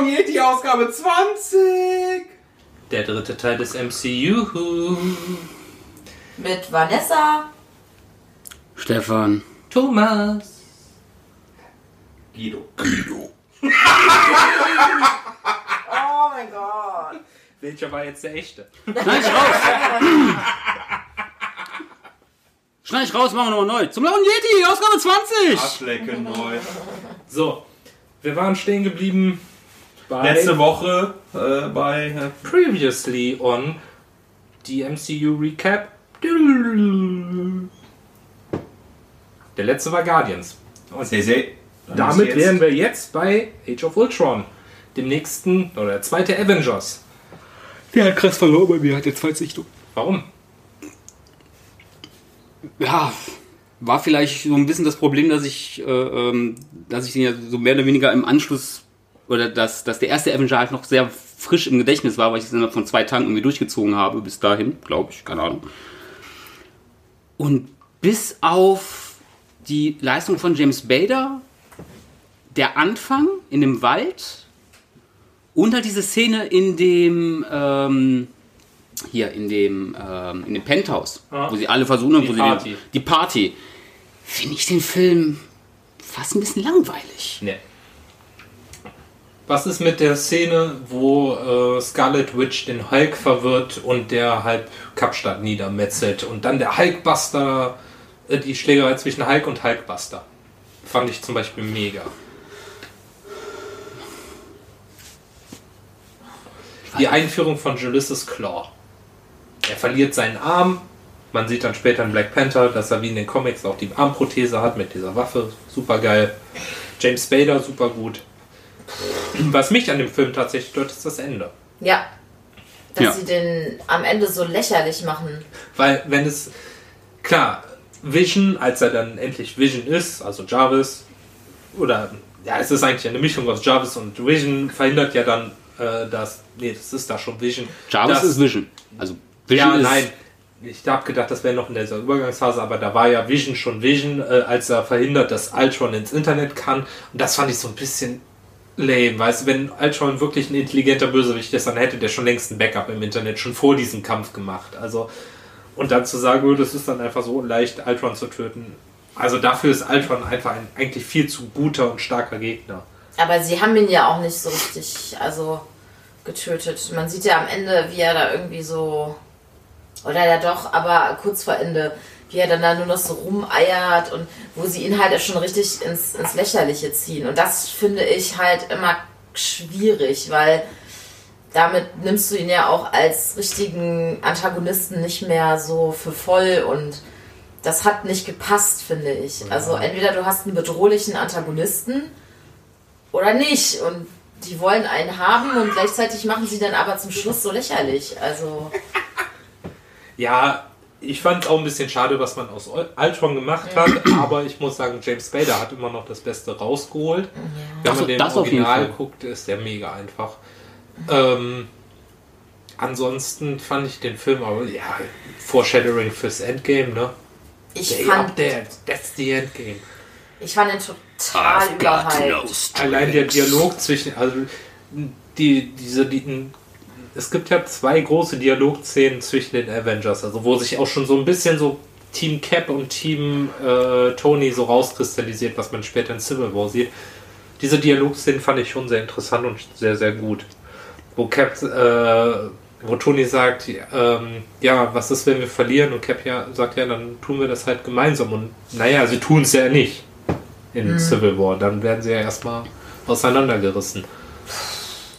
Blauen Yeti Ausgabe 20. Der dritte Teil des MCU. Mit Vanessa. Stefan. Thomas. Guido. Oh mein Gott. Welcher war jetzt der echte? Schneid ich raus! Schneid ich raus, machen wir nochmal neu. Zum Blauen Yeti, Ausgabe 20! Arschlecken neu. So, wir waren stehen geblieben bei Letzte Woche äh, bei. Äh, Previously on die MCU Recap. Der letzte war Guardians. Und sehr, sehr. damit wären wir jetzt bei Age of Ultron. Dem nächsten, oder der zweite Avengers. Der hat krass verloren bei mir, hat jetzt zwei Sichtung. Warum? Ja, war vielleicht so ein bisschen das Problem, dass ich, äh, ähm, dass ich den ja so mehr oder weniger im Anschluss, oder dass, dass der erste Avenger halt noch sehr frisch im Gedächtnis war, weil ich es innerhalb von zwei Tagen irgendwie durchgezogen habe, bis dahin, glaube ich, keine Ahnung. Und bis auf die Leistung von James Bader, der Anfang in dem Wald und halt diese Szene in dem, ähm, hier in dem, ähm, in dem Penthouse, Ja. wo sie alle versuchen, Die wo Party. sie den, die Party, finde ich den Film fast ein bisschen langweilig. Ne. Was ist mit der Szene, wo äh, Scarlet Witch den Hulk verwirrt und der halb Kapstadt niedermetzelt und dann der Hulkbuster, äh, die Schlägerei zwischen Hulk und Hulkbuster? Fand ich zum Beispiel mega. Die Einführung von Ulysses Claw. Er verliert seinen Arm. Man sieht dann später in Black Panther, dass er wie in den Comics auch die Armprothese hat mit dieser Waffe. Super geil. James Spader, super gut. Was mich an dem Film tatsächlich stört, ist das Ende. Ja. Dass Ja. sie den am Ende so lächerlich machen. Weil, wenn es. Klar, Vision, als er dann endlich Vision ist, also Jarvis, oder. Ja, es ist eigentlich eine Mischung aus Jarvis und Vision, verhindert ja dann, äh, dass. Nee, das ist da schon Vision. Jarvis dass, ist Vision. Also Vision Ja, ist nein. Ich habe gedacht, das wäre noch in dieser Übergangsphase, aber da war ja Vision schon Vision, äh, als er verhindert, dass Ultron ins Internet kann. Und das fand ich so ein bisschen lame. Weißt du, wenn Ultron wirklich ein intelligenter Bösewicht ist, dann hätte der schon längst ein Backup im Internet, schon vor diesem Kampf gemacht. Also, und dann zu sagen, oh, das ist dann einfach so leicht, Ultron zu töten. Also dafür ist Ultron einfach ein eigentlich viel zu guter und starker Gegner. Aber sie haben ihn ja auch nicht so richtig, also getötet. Man sieht ja am Ende, wie er da irgendwie so. Oder ja doch, aber kurz vor Ende, wie er dann da nur noch so rumeiert und wo sie ihn halt schon richtig ins, ins Lächerliche ziehen. Und das finde ich halt immer schwierig, weil damit nimmst du ihn ja auch als richtigen Antagonisten nicht mehr so für voll und das hat nicht gepasst, finde ich. Also entweder du hast einen bedrohlichen Antagonisten oder nicht und die wollen einen haben und gleichzeitig machen sie dann aber zum Schluss so lächerlich. Also Ja, ich fand es auch ein bisschen schade, was man aus Ultron gemacht hat, aber ich muss sagen, James Spader hat immer noch das Beste rausgeholt. Wenn Das- man den das auf jeden Original guckt, ist der mega einfach. Ähm, ansonsten fand ich den Film aber, ja, Foreshadowing fürs Endgame, ne? ich Day fand, there, that's the Endgame. ich fand den total überhyped. Allein der Dialog zwischen, also die, diese, die, es gibt ja zwei große Dialogszenen zwischen den Avengers, also wo sich auch schon so ein bisschen so Team Cap und Team äh, Tony so rauskristallisiert, was man später in Civil War sieht. Diese Dialogszenen fand ich schon sehr interessant und sehr, sehr gut. Wo Cap, äh, wo Tony sagt, ähm, ja, was ist, wenn wir verlieren? Und Cap ja sagt, ja, dann tun wir das halt gemeinsam. Und naja, sie tun es ja nicht in Civil War. Dann werden sie ja erstmal auseinandergerissen.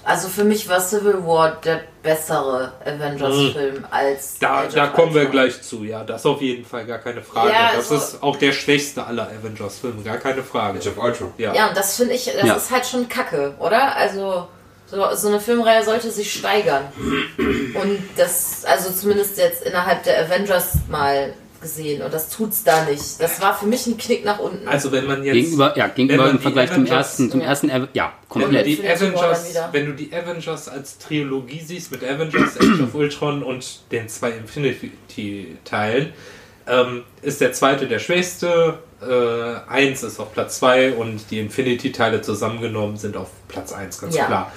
Also für mich war Civil War der bessere Avengers-Film als. Mhm. Da, Age da of kommen wir gleich zu, ja. Das auf jeden Fall gar keine Frage. Ja, das also- ist auch der schwächste aller Avengers-Filme, gar keine Frage. Age of Ultron. Ja. Ja, und das finde ich, das Ja. ist halt schon kacke, oder? Also, so, so eine Filmreihe sollte sich steigern. Und das, also zumindest jetzt innerhalb der Avengers mal gesehen. Und das tut's da nicht. Das war für mich ein Knick nach unten. Also wenn man jetzt Gegenüber, ja, Wenn gegenüber im Vergleich zum Avengers- ersten, zum ersten, Ave- ja, wenn du, komplett. die Infinity Avengers, wenn du die Avengers als Trilogie siehst mit Avengers, Age of Ultron und den zwei Infinity-Teilen, ähm, ist der zweite der schwächste. Äh, eins ist auf Platz 2 und die Infinity-Teile zusammengenommen sind auf Platz 1, ganz Ja. klar.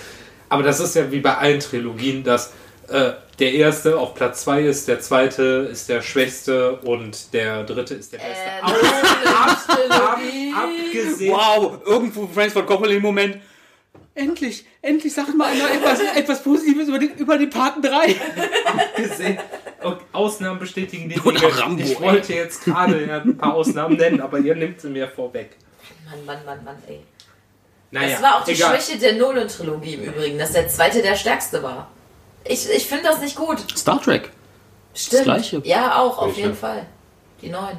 Aber das ist ja wie bei allen Trilogien, dass äh, der erste auf Platz 2 ist, der zweite ist der schwächste und der dritte ist der beste. Äh, Ab- Trilogie. abgesehen, Wow, irgendwo Friends von Coppola im Moment. Endlich, endlich sagt mal einer etwas, etwas Positives über den, über den Paten 3. abgesehen und Ausnahmen bestätigen die Oder Dinge. Rambo, ich wollte jetzt gerade ja ein paar Ausnahmen nennen, aber ihr nimmt sie mir vorweg. Mann, Mann, Mann, Mann, ey. Naja, Das war auch die egal. Schwäche der Nolan-Trilogie im Übrigen, dass der zweite der stärkste war. Ich, ich finde das nicht gut. Star Trek. Stimmt. Gleiche. Ja, auch, auf Welche? jeden Fall. Die neuen.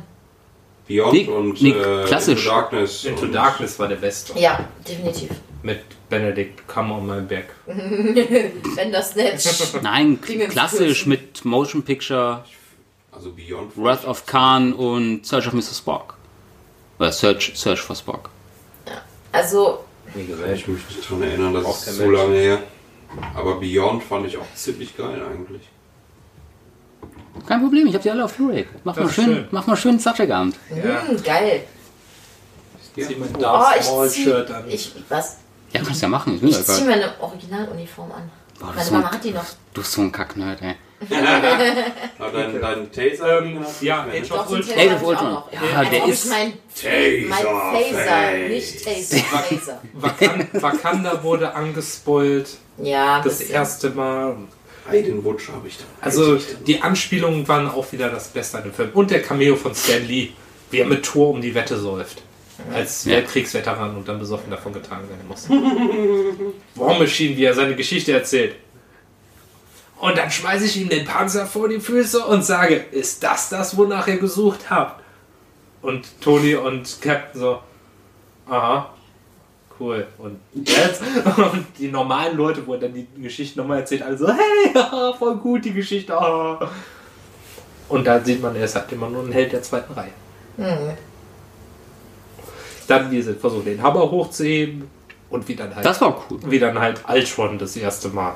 Beyond Nee, und nee, äh, klassisch. Into Darkness. Into und Darkness war der beste. Ja, definitiv. Mit Benedict Come on my back. Wenn das nicht. Nein, klassisch mit Motion Picture, Also Beyond. Wrath of Khan und Search of Mr. Spock. Oder Search, Search for Spock. Also, Wie gesagt. Ich möchte mich nicht daran erinnern, das ist der so lange her. Aber Beyond fand ich auch ziemlich geil eigentlich. Kein Problem, ich habe die alle auf Blu-ray. Mach, mal schön, schön. mach mal schön Star Trek-Abend. Ja. hm, geil. Zieh mein Oh, Darth ich Maul zieh, Shirt an. ich, was? Ja, kannst ja machen. Ich Ich zieh meine Originaluniform an. Boah, du Meine Mama ein- hat die noch. Du bist so ein Kacknerd, ey. Aber dein, dein Taser Ähm, ja, Age of Ultron. Taser Age of Ultron. Ja, Als der ist- mein, Taser mein Face. nicht Taser. Taser. Wakan Wakanda wurde angespoilt. Ja, Das bisschen. erste Mal. Den Wunsch habe ich da. Also die Anspielungen waren auch wieder das Beste an dem Film. Und der Cameo von Stan Lee, wie er mit Thor um die Wette säuft. Als Ja. Weltkriegsveteran und dann besoffen davon getragen werden muss. War Machine, wie er seine Geschichte erzählt. Und dann schmeiße ich ihm den Panzer vor die Füße und sage, ist das das, wonach ihr gesucht habt? Und Tony und Captain so, aha, cool. Und jetzt? Und die normalen Leute, wo er dann die Geschichte nochmal erzählt, alle so, hey, voll gut die Geschichte. ah. Und da sieht man, er ist halt immer nur ein Held der zweiten Reihe. Mhm. Dann, wie sie versuchen, den Hammer hochzuheben und wie dann halt, Das war cool. wie dann halt Ultron das erste Mal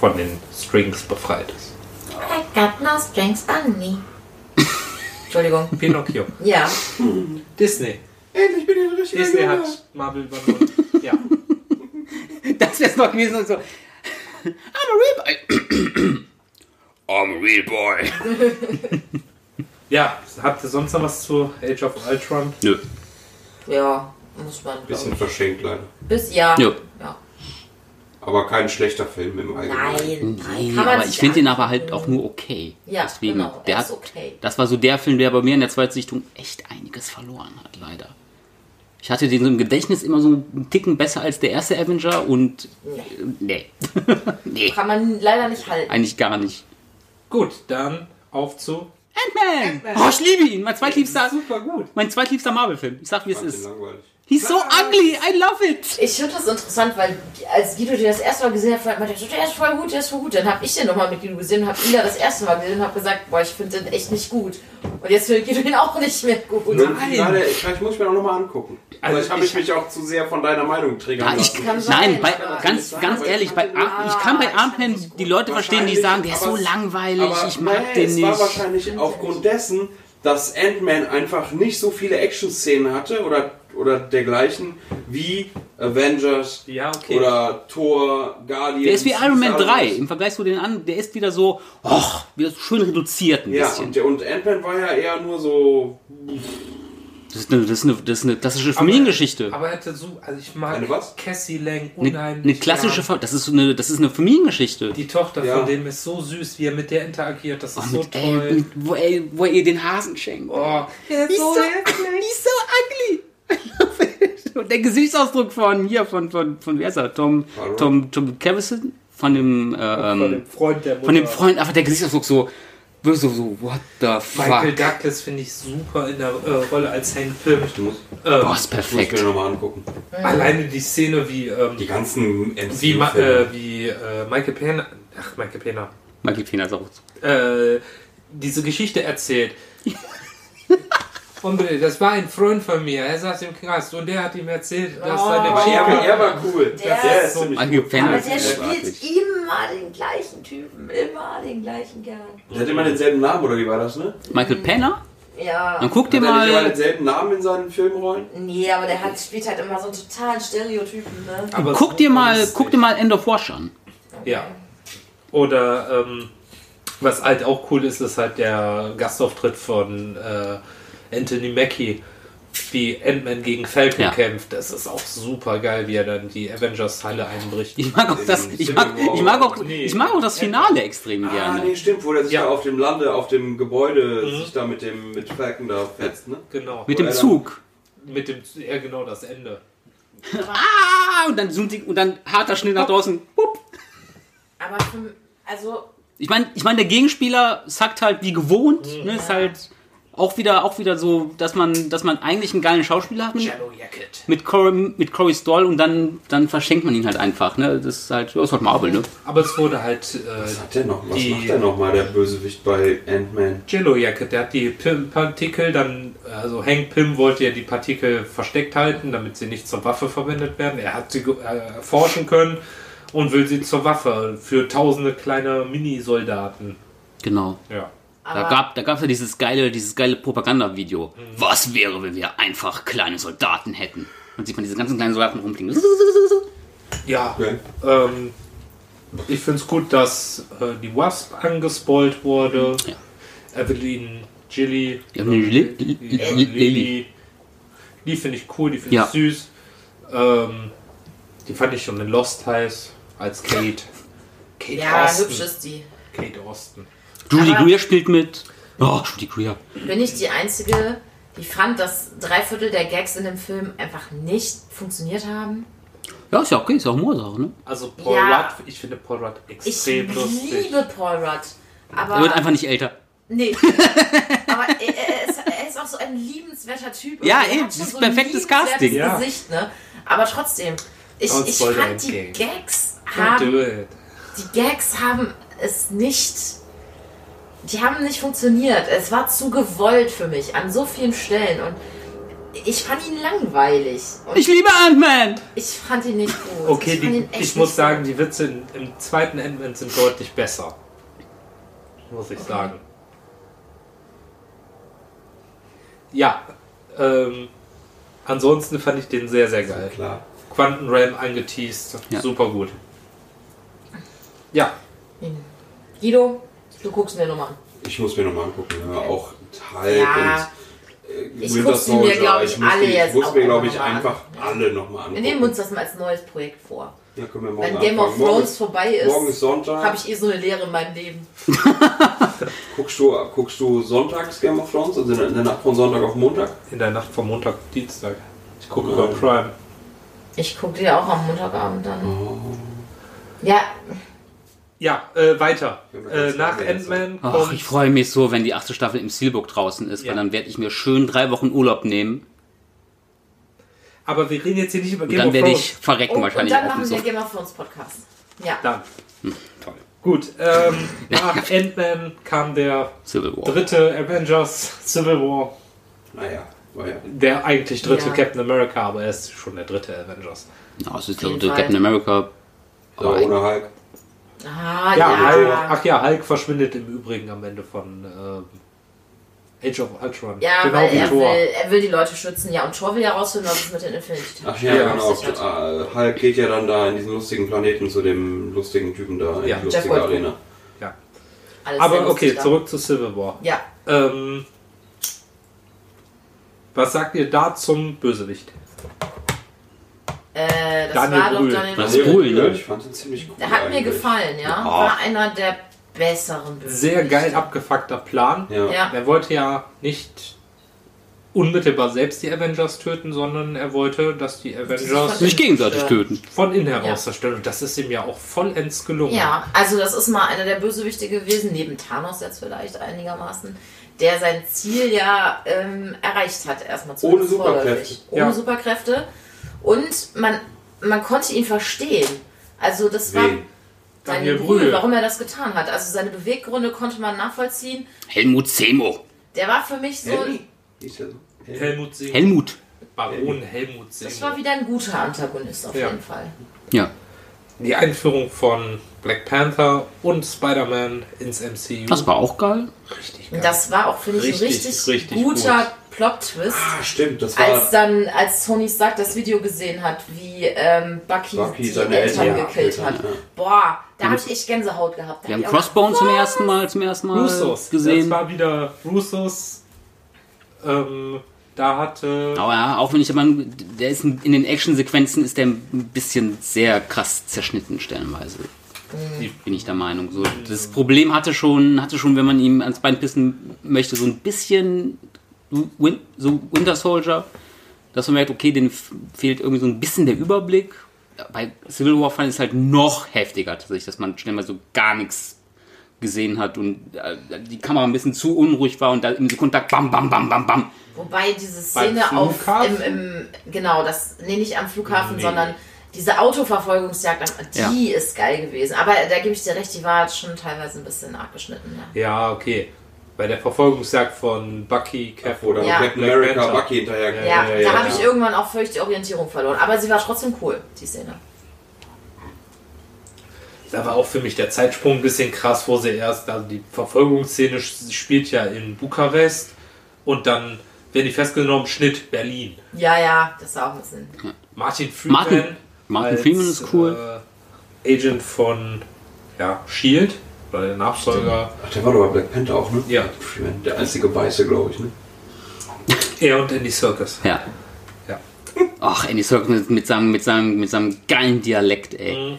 von den Strings befreit ist. I got no strings on me. Entschuldigung. Pinocchio. Ja. Disney. Endlich bin ich ein richtiger Disney hat Marvel übernommen. ja. Das wär's noch gewesen und so. I'm a real boy. I'm a real boy. Ja, habt ihr sonst noch was zu Age of Ultron? Nö. Ja, muss man. Bisschen ich. verschenkt leider. Bis ja. Ja. ja. Aber kein schlechter Film im Allgemeinen. Nein. Nein, Kann man aber ich finde den aber halt auch nur okay. Ja, Deswegen, genau. der er hat, ist okay. Das war so der Film, der bei mir in der Zweitsichtung echt einiges verloren hat, leider. Ich hatte den so im Gedächtnis immer so einen Ticken besser als der erste Avenger und äh, nee. nee, Kann man leider nicht halten. eigentlich gar nicht. Gut, dann auf zu. Ant-Man! Oh, ich liebe ihn! Mein zweitliebster, Super gut. mein zweitliebster Marvel-Film. Ich sag, wie es ist. langweilig. He's so ugly! I love it! Ich finde das interessant, weil als Guido den das erste Mal gesehen hat, meinte er so, der ist voll gut, der ist voll gut. Dann habe ich den nochmal mit Guido gesehen und habe ihn da das erste Mal gesehen und habe gesagt, boah, ich finde den echt nicht gut. Und jetzt findet Guido ihn auch nicht mehr gut. Nur im Finale, vielleicht muss ich mir auch nochmal angucken. Also vielleicht habe ich, ich- mich auch zu sehr von deiner Meinung triggern Ja, ich, lassen. Nein, bei, ganz, ganz ehrlich, bei, aber ich ich kann bei ich das gut. die Leute verstehen, die sagen, der ist so langweilig, Aber ich mag nee, den es war nicht. wahrscheinlich aufgrund dessen, dass Ant-Man einfach nicht so viele Action-Szenen hatte oder, oder dergleichen wie Avengers Ja, okay. oder Thor, Guardians. Der ist wie Iron Man alles. 3 im Vergleich zu den anderen. Der ist wieder so, och, wieder so schön reduziert ein Ja, bisschen. und, der- und Ant-Man war ja eher nur so. Das ist eine, das ist eine, das ist eine klassische Familiengeschichte. Aber er hätte so, also ich mag Eine was? Cassie Lang Eine, unheimlich. eine klassische, gern. Das ist so eine, das ist eine Familiengeschichte. Die Tochter Ja. von dem ist so süß, wie er mit der interagiert. Das ist so Mit, ey, toll. mit, wo, ey, wo er ihr den Hasen schenkt. Oh, He's so, he's so ugly. I love it. Und der Gesichtsausdruck von hier, von, von, von wer ist er? Tom. Tom, Tom Cavison? Von dem, äh, von ähm, dem Freund der Mutter. von dem Freund, einfach der Gesichtsausdruck so, so, so, what the Michael fuck. Douglas finde ich super in der äh, Rolle als Hank Pym. Ich muss, Ähm, Boah, ist ich muss perfekt. mir nochmal angucken. Alleine die Szene, wie, ähm, Die ganzen MCU wie, Ma äh, wie äh, Michael Pena, ach, Michael Pena, Michael Pena ist auch so. äh, diese Geschichte erzählt. Und das war ein Freund von mir, er saß im Knast und der hat ihm erzählt, dass seine Aber er, Chica... er war cool. Der Der ist gut. Pena Aber der spielt immer immer den gleichen Typen, immer den gleichen Kerl. Der hat immer denselben Namen, oder wie war das, ne? Michael Penner? Ja. Dann guck dir Hat er nicht mal. denselben Namen in seinen Filmrollen? Nee, aber der hat, spielt halt immer so einen totalen Stereotypen, ne? Aber Guck dir mal, guck dir mal End of Wash an. Ja. Oder ähm, was halt auch cool ist, ist halt der Gastauftritt von äh, Anthony Mackie, wie Ant-Man gegen Falcon Ja. kämpft. Das ist auch super geil, wie er dann die Avengers-Teile einbricht. Ich mag auch das, ich mag, ich mag auch, ich mag auch das Finale extrem Ah, gerne. nee, stimmt, wo der sich Ja. da auf dem Lande, auf dem Gebäude sich da mit dem mit Falcon da fetzt, ne? Genau. Mit dem Oder- Zug. Mit dem, ja genau, das Ende. Ah, und dann zoomt die, und dann harter Schnitt nach draußen. Hup. Aber für, also, Ich meine, ich mein, der Gegenspieler sackt halt wie gewohnt. Ne, ist halt auch wieder, auch wieder so, dass man, dass man eigentlich einen geilen Schauspieler hat mit, mit, Corey, mit Corey Stoll und dann, dann verschenkt man ihn halt einfach. Ne? Das ist halt, das ist halt Marvel, ne? Aber es wurde halt Was äh, hat der noch? Was Die- macht der noch mal, der Bösewicht bei Ant-Man? Yellow Jacket. Der hat die Pym-Partikel dann, also Hank Pym wollte ja die Partikel versteckt halten, damit sie nicht zur Waffe verwendet werden. Er hat sie ge- äh, erforschen können und will sie zur Waffe für tausende kleine Mini-Soldaten. Genau. Ja. Da gab da gab's ja dieses geile, dieses geile Propagandavideo. Was wäre, wenn wir einfach kleine Soldaten hätten? Und sieht man diese ganzen kleinen Soldaten rumfliegen. Ja, Okay. ähm, ich finde es gut, dass äh, die Wasp angespoilt wurde. Ja. Evelyn, Gilly, Ja, Lily- ja, Lily. Lily. Die finde ich cool, die finde Ja. ich süß. Ähm, die fand ich schon in Lost heiß als Kate. Kate ja, Austin. hübsch ist die. Kate Austin. Julie Aber- Greer spielt mit. Oh, Julie Greer. Bin ich die Einzige, die fand, dass drei Viertel der Gags in dem Film einfach nicht funktioniert haben? Ja, ist ja okay, ist ja Humorsache, ne? Also Paul Ja. Rudd, ich finde Paul Rudd Ich extrem lustig. liebe Paul Rudd. Aber, Er wird einfach nicht älter. Nee. Aber er, er, ist, er ist auch so ein liebenswerter Typ. Ja, schon das ist so perfektes Casting. Ja. Gesicht, ne? Aber trotzdem, ich, Don't ich fand die. Gags haben, die Gags haben es nicht, die haben nicht funktioniert. Es war zu gewollt für mich an so vielen Stellen und ich fand ihn langweilig. Und Ich liebe Ant-Man! ich fand ihn nicht gut. Okay, ich, die, ich muss sagen, die Witze im zweiten Ant-Man sind deutlich besser. Muss ich sagen. Ja, ähm, ansonsten fand ich den sehr, sehr geil. Klar. Quanten Realm angeteased, Ja. super gut. Ja, Guido, du guckst mir nochmal an. Ich muss mir nochmal angucken, ja. Auch Hulk Ja. und äh, Ich Winter guck sie mir, Soldier. glaub ich, muss alle die- jetzt ich muss auch mir, glaube ich, mal an. einfach alle nochmal angucken. Wir nehmen uns das mal als neues Projekt vor. Ja, können wir morgen Wenn Game of anfangen. Morgen Thrones vorbei ist, Morgen ist Sonntag. habe ich eh so eine Lehre in meinem Leben. Guckst du, guckst du sonntags Game of Thrones? Also in der, Nacht von Sonntag auf Montag? in der Nacht vom Montag, Dienstag. Ich gucke über. Prime. Ich gucke die auch am Montagabend dann. Oh. Ja, Ja, äh, weiter. Äh, nach jetzt. Ant-Man Ach, kommt ich freue mich so, wenn die achte Staffel im Steelbook draußen ist, Ja. weil dann werde ich mir schön drei Wochen Urlaub nehmen Aber wir reden jetzt hier nicht über und Game dann of werde Thrones. ich verrecken und, und wahrscheinlich dann auch machen wir so. Game of Thrones Podcast. Ja. Dann. Toll. Gut, ähm, nach Ant-Man kam der Civil War. dritte Avengers Civil War. Naja, war ja. Der eigentlich dritte Ja. Captain America, aber er ist schon der dritte Avengers. Ja, es ist der Fall. Captain America. Aber ohne Hulk. Ah, Ja, ja. Hulk, ach ja, Hulk verschwindet im Übrigen am Ende von ähm, Age of Ultron. Ja, genau weil wie er will, Thor. er will die Leute schützen. Ja, und Thor will ja rausfinden, was es mit den Infinity Ach ja, Ja, genau. Äh, Hulk geht ja dann da in diesen lustigen Planeten zu dem lustigen Typen da, in Ja, die Jeff lustige Goldblum. Arena. Ja. Alles Aber okay, zurück zu Civil War. Ja, Ähm, was sagt ihr da zum Bösewicht? Äh, das Daniel war doch Brühl. Daniel Das Brühl. ist ne? Ich fand den ziemlich cool. Der hat mir eigentlich. gefallen, ja. Ja. War einer der besseren Bösewichte. Sehr geil abgefuckter Plan. Ja. Ja. Er wollte ja nicht unmittelbar selbst die Avengers töten, sondern er wollte, dass die Avengers Sich gegenseitig Ja. töten. von innen heraus Ja. zerstören. Und das ist ihm ja auch vollends gelungen. Ja, also das ist mal einer der Bösewichte gewesen, neben Thanos jetzt vielleicht einigermaßen, der sein Ziel ja ähm, erreicht hat, erstmal Ohne zumindest Superkräfte. Ohne Ja. Superkräfte. Und man, man konnte ihn verstehen. Also das war Wen? Daniel Daniel Brühl, Brühl. warum er das getan hat. Also seine Beweggründe konnte man nachvollziehen. Helmut Semo. Der war für mich so, Helmi? Helmut Segen. Helmut. Baron Helmut Segen. das war wieder ein guter Antagonist auf Ja. jeden Fall. Ja. die Einführung von Black Panther und Spider-Man ins MCU. Das war auch geil. richtig geil. Das war auch, finde ich, ein Richtig, richtig, richtig guter gut. Plot-Twist. Ah, stimmt, das war. Als dann, als Tony Stark das Video gesehen hat, wie ähm, Bucky, Bucky die seine Eltern, Eltern gekillt gekillt hat. ja. Boah, da habe ich echt Gänsehaut gehabt. Da Wir hab haben Crossbone zum ersten Mal, zum ersten Mal Russos. Das gesehen. war wieder Russos. Ähm, da hatte. Aber ja, auch wenn ich aber, der ist in den Actionsequenzen ist der ein bisschen sehr krass zerschnitten stellenweise. Die, Bin ich der Meinung. So, das Problem hatte schon, hatte schon, wenn man ihm ans Bein pissen möchte, so ein bisschen Win, so Winter Soldier, dass man merkt, okay, denen fehlt irgendwie so ein bisschen der Überblick. Bei Civil War fand ich es halt noch heftiger, tatsächlich, dass man schnell mal so gar nichts gesehen hat und äh, die Kamera ein bisschen zu unruhig war und da im Sekundentakt bam, bam, bam, bam, bam. Wobei diese Szene auf Flughafen? im, im genau, das nee nicht am Flughafen, Nee. sondern diese Autoverfolgungsjagd, die ist geil gewesen. Aber da gebe ich dir recht, die war schon teilweise ein bisschen abgeschnitten. Ja. ja, okay. Bei der Verfolgungsjagd von Bucky, Cap dann Ja. Captain Black America Panther. Bucky hinterher Ja, ja, da ja, habe ja. ich irgendwann auch völlig die Orientierung verloren. Aber sie war trotzdem cool, die Szene. Da war auch für mich der Zeitsprung ein bisschen krass, wo sie erst, also die Verfolgungsszene spielt ja in Bukarest und dann werden die festgenommen, Schnitt Berlin. Ja, ja, das war auch ein bisschen. Martin Freeman. Martin- Martin Freeman ist cool. Äh, Agent von ja, Shield, oder der Nachfolger. Ach, der war doch bei Black Panther auch, ne? Ja. Der einzige Weiße, glaube ich, ne? Er und Andy Circus. Ja. Ja. Ach, Andy Serkis mit, seinem, mit, seinem, mit seinem geilen Dialekt, ey. Mhm.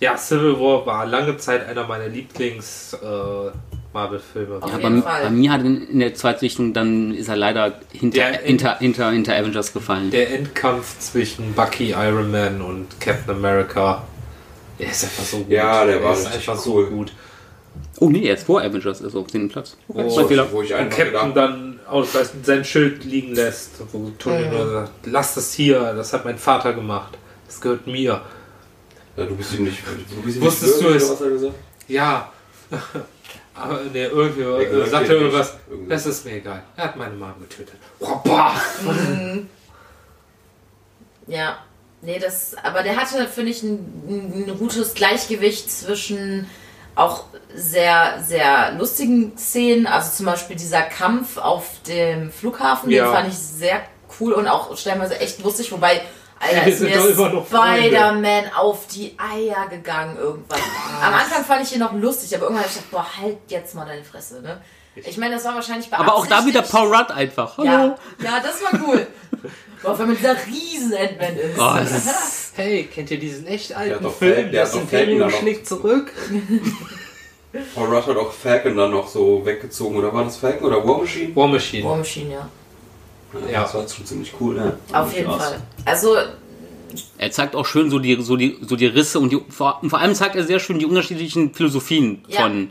Ja, Civil War war lange Zeit einer meiner Lieblings äh, Marvel-Filme. Ja, bei, bei mir hat in, in der Zweitsichtung dann ist er leider hinter, Der- hinter, hinter, hinter Avengers gefallen. Der Endkampf zwischen Bucky, Iron Man und Captain America, der ist einfach so gut. Ja, der war ist einfach cool. so gut. oh nee, jetzt vor Avengers ist er auf dem Platz. Oh, Fehler. Wo ich einfach Captain gedacht dann aus, weiß, sein Schild liegen lässt, wo Tony Mhm. nur sagt, lass das hier, das hat mein Vater gemacht. Das gehört mir. ja, du bist ihm nicht. Du bist ihm Wusstest nicht du es? er? Ja. Aber ne, irgendwie Er äh, sagt er irgendwas. Irgendwie. Das ist mir egal. Er hat meine Mom getötet. Oh, boah. Ja. Nee, das. Aber der hatte, finde ich, ein, ein gutes Gleichgewicht zwischen auch sehr, sehr lustigen Szenen. Also zum Beispiel dieser Kampf auf dem Flughafen, Ja. den fand ich sehr cool und auch stellenweise echt lustig, wobei. Alter, ist mir. Spider-Man auf die Eier gegangen irgendwann. Am Anfang fand ich ihn noch lustig, aber irgendwann habe ich gedacht, boah, halt jetzt mal deine Fresse, ne? Ich meine, das war wahrscheinlich Aber auch da wieder. Paul Rudd einfach. Hallo. Ja, ja, das war cool. Boah, wenn man dieser riesen Endman ist. Oh, das ist, Hey, kennt ihr diesen echt Der alten hat doch Film? Fal- der Falcon da noch. schlägt zurück. Paul Rudd hat auch Falcon dann noch so weggezogen. Oder war das Falcon oder War Machine? War Machine. War Machine, ja. Ja. Das war schon ziemlich cool, ne? Auf jeden Fall. Also, er zeigt auch schön so die, so die, so die Risse und, die, vor, und vor allem zeigt er sehr schön die unterschiedlichen Philosophien Ja. von,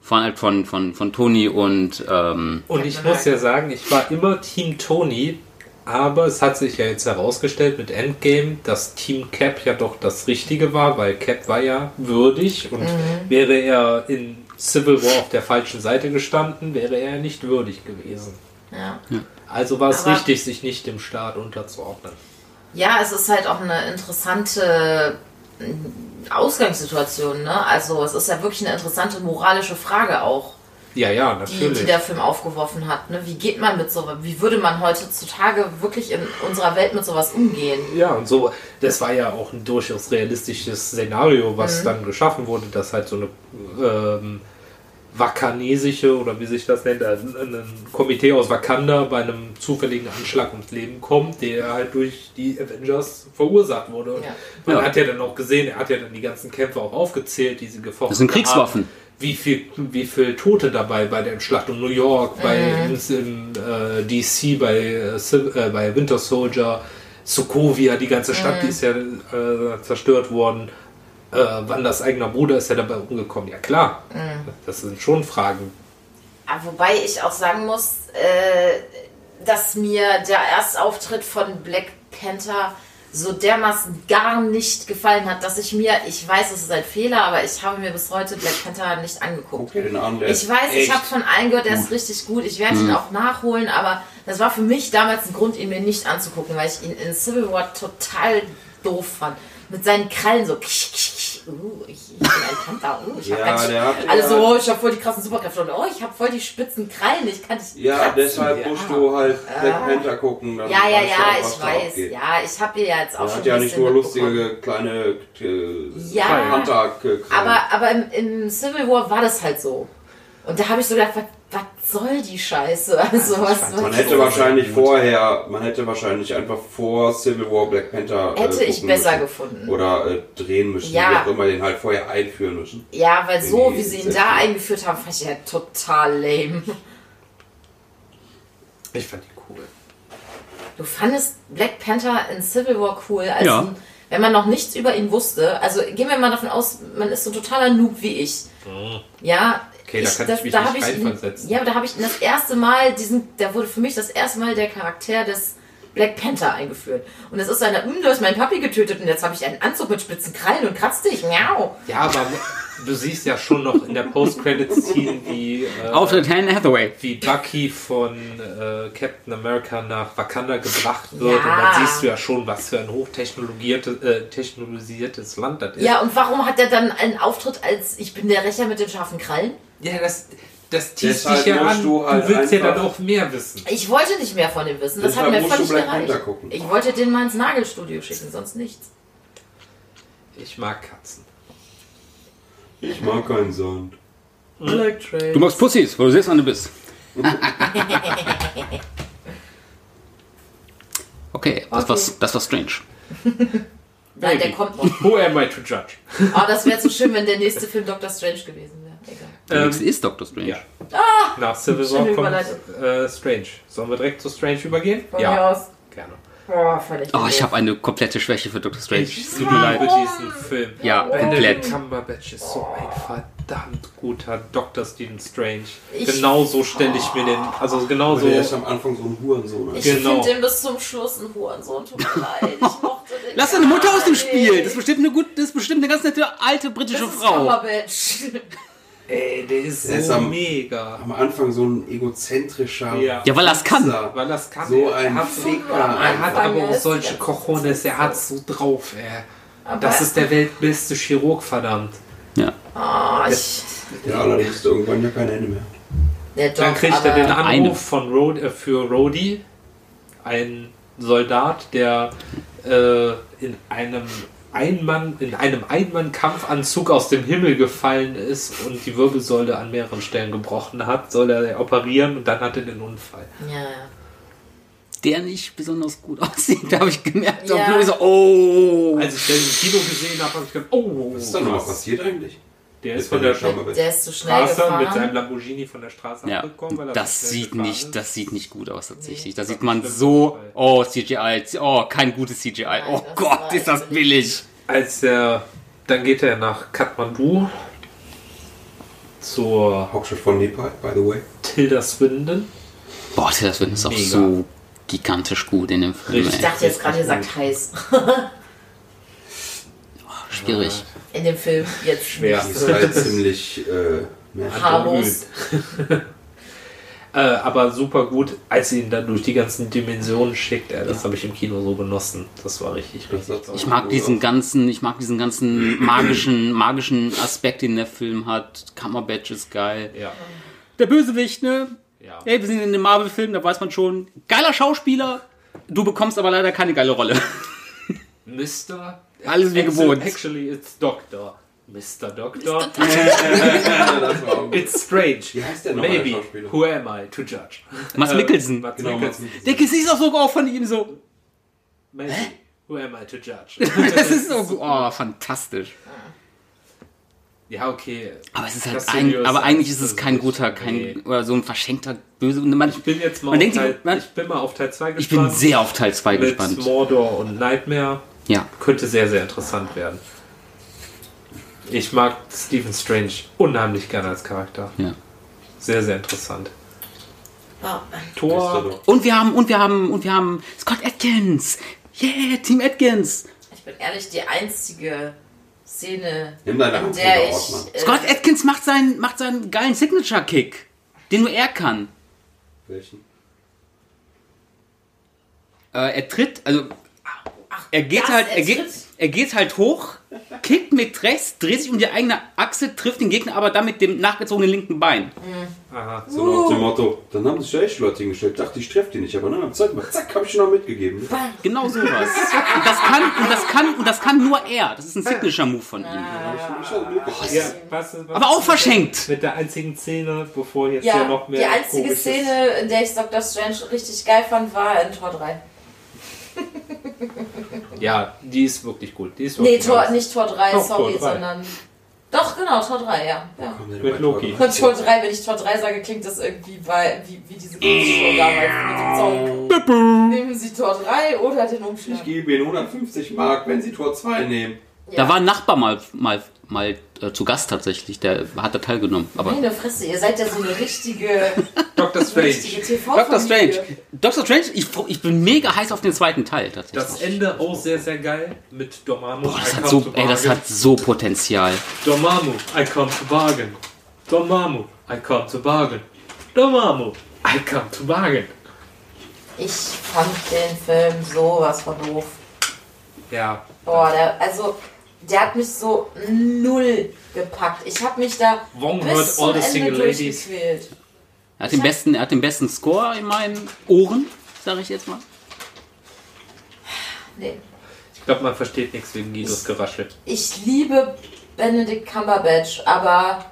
von, von, von, von Tony und ähm, Und ich muss ja sagen, ich war immer Team Tony, aber es hat sich ja jetzt herausgestellt mit Endgame, dass Team Cap ja doch das Richtige war, weil Cap war ja würdig und wäre er in Civil War auf der falschen Seite gestanden, wäre er nicht würdig gewesen. ja. Also war es Aber- richtig, sich nicht dem Staat unterzuordnen. Ja, es ist halt auch eine interessante mm, Ausgangssituation, ne? Also, es ist ja wirklich eine interessante moralische Frage auch, Ja, ja, die, natürlich. die der Film aufgeworfen hat, ne? Wie geht man mit sowas, wie würde man heutzutage wirklich in unserer Welt mit sowas umgehen? Ja, und so, das war ja auch ein durchaus realistisches Szenario, was dann geschaffen wurde, dass halt so eine ähm, wakanesische oder wie sich das nennt, also ein ein Komitee aus Wakanda bei einem zufälligen Anschlag ums Leben kommt, der halt durch die Avengers verursacht wurde. Und Ja. Man Ja. hat ja dann auch gesehen, er hat ja dann die ganzen Kämpfe auch aufgezählt, die sie gefochten Das sind Kriegswaffen. haben. Wie viel, wie viel Tote dabei bei der Entschlacht um New York, bei ins, im, äh, DC, bei, äh, äh, bei Winter Soldier, Sokovia, die ganze Stadt, die ist ja äh, zerstört worden. Äh, Wanders eigener Bruder ist ja dabei umgekommen. Ja klar, das sind schon Fragen. Ah, Wobei ich auch sagen muss, äh, dass mir der Erstauftritt von Black Panther so dermaßen gar nicht gefallen hat, dass ich mir, ich weiß, es ist ein Fehler, aber ich habe mir bis heute Black Panther nicht angeguckt. Guck dir den an, Ich weiß, ich habe von allen gehört, der ist richtig gut. Ich werde ihn auch nachholen, aber das war für mich damals ein Grund, ihn mir nicht anzugucken, weil ich ihn in Civil War total doof fand. mit seinen Krallen so. Ksch, ksch. Uh, ich, ich bin ein Panther. Uh, ich hab Ja, ganz, der hat- also der so, ich habe voll die krassen Superkräfte und oh, ich habe voll die spitzen Krallen. Ich kann dich Ja, kratzen. deshalb musst du halt Black Panther gucken. Ja, ja, ja, ich weiß. Ja, ich habe hier jetzt auch Er schon hat ja nicht nur lustige kleine äh, Ja. panther Aber, aber im, im Civil War war das halt so. Und da habe ich so gedacht, was, was soll die Scheiße? Also, was, was Man hätte wahrscheinlich vorher, man hätte wahrscheinlich einfach vor Civil War Black Panther äh, Hätte ich gucken besser müssen. gefunden. Oder äh, drehen müssen, Ja. wie auch immer, den halt vorher einführen müssen. Ja, weil so, wie sie ihn da eingeführt haben, fand ich ja total lame. Ich fand die cool. Du fandest Black Panther in Civil War cool, als Ja. ein, wenn man noch nichts über ihn wusste. Also gehen wir mal davon aus, man ist so ein totaler Noob wie ich. Ja. Okay, da kann ich mich da nicht hab ich ihn, reinversetzen. Ja, aber da habe ich das erste Mal diesen, da wurde für mich das erste Mal der Charakter des Black Panther eingeführt. Und es ist einer, hm, du hast meinen Papi getötet und jetzt habe ich einen Anzug mit spitzen Krallen und kratzt dich. Miau. Ja, aber du siehst ja schon noch in der Post-Credits-Scene, wie, äh, Auftritt Hannah Hathaway. wie Bucky von äh, Captain America nach Wakanda gebracht wird. Ja. Und dann siehst du ja schon, was für ein hochtechnologisiertes äh, technologisiertes Land das ist. Ja, und warum hat er dann einen Auftritt als ich bin der Rächer mit den scharfen Krallen? Ja, das, das Deshalb dich ja an. du Du, halt willst ja dann auch mehr wissen. Ich wollte nicht mehr von dem wissen. Das hat Deshalb mir musst du völlig gereicht. Ich wollte den mal ins Nagelstudio schicken, sonst nichts. Ich mag Katzen. Ich mag keinen Sand. Black Trail. Du magst Pussys, wo du siehst, wann du bist. Okay, das, Okay. War, das war strange. Nein, der kommt noch. Who am I to judge? Oh, das wäre zu schön, wenn der nächste Film Doctor Strange gewesen wäre. Egal. Der Ähm, nächste ist Doctor Strange. Ja. Nach Civil War kommt äh, Strange. Sollen wir direkt zu Strange übergehen? Von mir aus. gerne. Oh. Oh, ich habe eine komplette Schwäche für Doctor Strange. Ich tut mir leid. liebe diesen Film. Ja, komplett. Cumberbatch ist so ein verdammt guter Dr. Stephen Strange. Ich- genau so stelle ich mir den, also genau Aber so. der ist am Anfang so ein Hurensohn. Ich Genau. finde den bis zum Schluss ein Hurensohn. Tut mir leid. Ich mochte den. Lass deine Mutter aus dem Spiel. Das ist bestimmt eine gut, das ist bestimmt eine ganz nette alte britische Das ist Frau. Ey, der ist Der ist so am- mega. Am Anfang so ein egozentrischer. Ja. Ja, weil er es kann. Weil das kann So er. ein er hat, Ficker. er hat aber Er auch ist solche Cojones, er hat so drauf, ey. Aber- Das ist der weltbeste Chirurg, verdammt. Ja. Oh, ich, Ja, allerdings ist irgendwann ja kein Ende mehr. der Doc, Dann kriegt er den Anruf Eine. von Rod, äh, für Rhodey, ein Soldat, der äh, in einem Einmann, in einem Einmann-Kampfanzug aus dem Himmel gefallen ist und die Wirbelsäule an mehreren Stellen gebrochen hat, soll er operieren und dann hat er den Unfall. Ja, ja. Der nicht besonders gut aussieht, da habe ich gemerkt. Ja. Ja. So, oh. Als ich den im Kino gesehen habe, habe ich gedacht, oh, Was ist da nochmal krass. passiert eigentlich? Der ist Mit von der. Der ist zu schnell Straße mit gefahren. seinem Lamborghini von der Straße ja, abgekommen, weil er das sieht nicht, ist. das sieht nicht gut aus tatsächlich. Nee. Da sieht man so, oh CGI, oh kein gutes CGI. Oh das Gott, ist das billig. Als er, dann geht er nach Kathmandu zur Hauptstadt von Nepal, by the way. Tilda Swindon. Boah, das wird ist auch Mega. so gigantisch gut in dem Film. Ich Ey. dachte jetzt gerade, ihr sagt heiß. Schwierig. In dem Film jetzt Schwer. Ist halt ziemlich äh, mehr. Harmlos. Äh, aber super gut, als sie ihn dann durch die ganzen Dimensionen schickt. Äh, das habe ich im Kino so genossen. Das war richtig, richtig. Ich mag diesen ganzen, ich mag diesen ganzen magischen, magischen Aspekt, den der Film hat. Cumberbatch ist geil. Ja, Der Bösewicht, ne? ja. Ey, wir sind in einem Marvel-Film, da weiß man schon. Geiler Schauspieler. Du bekommst aber leider keine geile Rolle. Mr. Alles wie gewohnt. Actually, it's Doctor. Mr. Doctor. It's strange. Wie heißt der Maybe. Who am I to judge? Mats Äh, Mikkelsen. Mats Genau, Mikkelsen. Der Gesicht ist auch so auch von ihm so. Maybe. Who am I to judge? Das ist so, oh, fantastisch. ja, okay. Aber es ist halt ein, aber eigentlich ist es kein guter, kein, Nee. oder so ein verschenkter Böse. Und man, Ich bin jetzt mal Man auf denkt, Teil, man- ich bin mal auf Teil 2 gespannt. ich bin sehr auf Teil 2 mit gespannt. Mordor und Nightmare. Ja. Könnte sehr, sehr interessant werden. Ich mag Stephen Strange unheimlich gerne als Charakter. ja. Sehr, sehr interessant. Oh, er Tor. Und wir haben, und wir haben, und wir haben Scott Atkins. Yeah, Team Atkins. ich bin ehrlich, die einzige Szene, Nimm deine in Hand der runter, ich. Ortmann. Äh, Scott Atkins macht seinen, macht seinen geilen Signature-Kick, den nur er kann. Welchen? Äh, er tritt, also ach, er geht halt, er geht, er geht halt hoch, kickt mit rechts, dreht sich um die eigene Achse, trifft den Gegner aber dann mit dem nachgezogenen linken Bein. Aha. So nach dem Motto, dann haben sich ja echt Leute hingestellt. Dachte, ich treffe die nicht, aber dann zack, zack, hab ich noch mitgegeben. Genau sowas. Und das kann, und das kann, und das kann nur er. Das ist ein Signature-Move von ihm. Ja, was, was Aber auch verschenkt. Mit der einzigen Szene, bevor jetzt ja, Ja, noch mehr. die einzige Szene, in der ich Doctor Strange richtig geil fand, war in Tor 3. Ja, die ist wirklich gut. Die ist Nee, wirklich Tor, nice. nicht Tor 3, Doch, sorry, Tor 3. sondern. Doch, genau, Tor 3, ja. ja. Mit Loki. Tor Tor 3, wenn ich Tor 3 sage, klingt das irgendwie bei, wie, wie diese Show damals mit dem Song. Nehmen Sie Tor 3 oder den Umschlag? Ich gebe Ihnen 150 Mark, wenn Sie Tor 2 nehmen. Da war ein Nachbar mal, mal, mal äh, zu Gast tatsächlich, der hat da teilgenommen. Aber Meine Fresse, ihr seid ja so eine richtige, Dr. Strange. richtige tv Doctor Strange. Doctor Strange, ich, ich bin mega heiß auf den zweiten Teil tatsächlich. Das Ende auch sehr, sehr geil mit Dormammu. Boah, das hat so, ey, das hat so Potenzial. Dormammu, I come to bargain. Dormammu, I come to bargain. Dormammu, I come to bargain. Ich fand den Film sowas von doof. Ja, Boah, der, also, der hat mich so null gepackt. Ich habe mich da Wong bis zum all the Ende single ladies. durchgequält. Er hat den besten, er hat den besten Score in meinen Ohren, sage ich jetzt mal. Nee. ich glaube, man versteht nichts wegen Guidos Geraschel. Ich liebe Benedict Cumberbatch, aber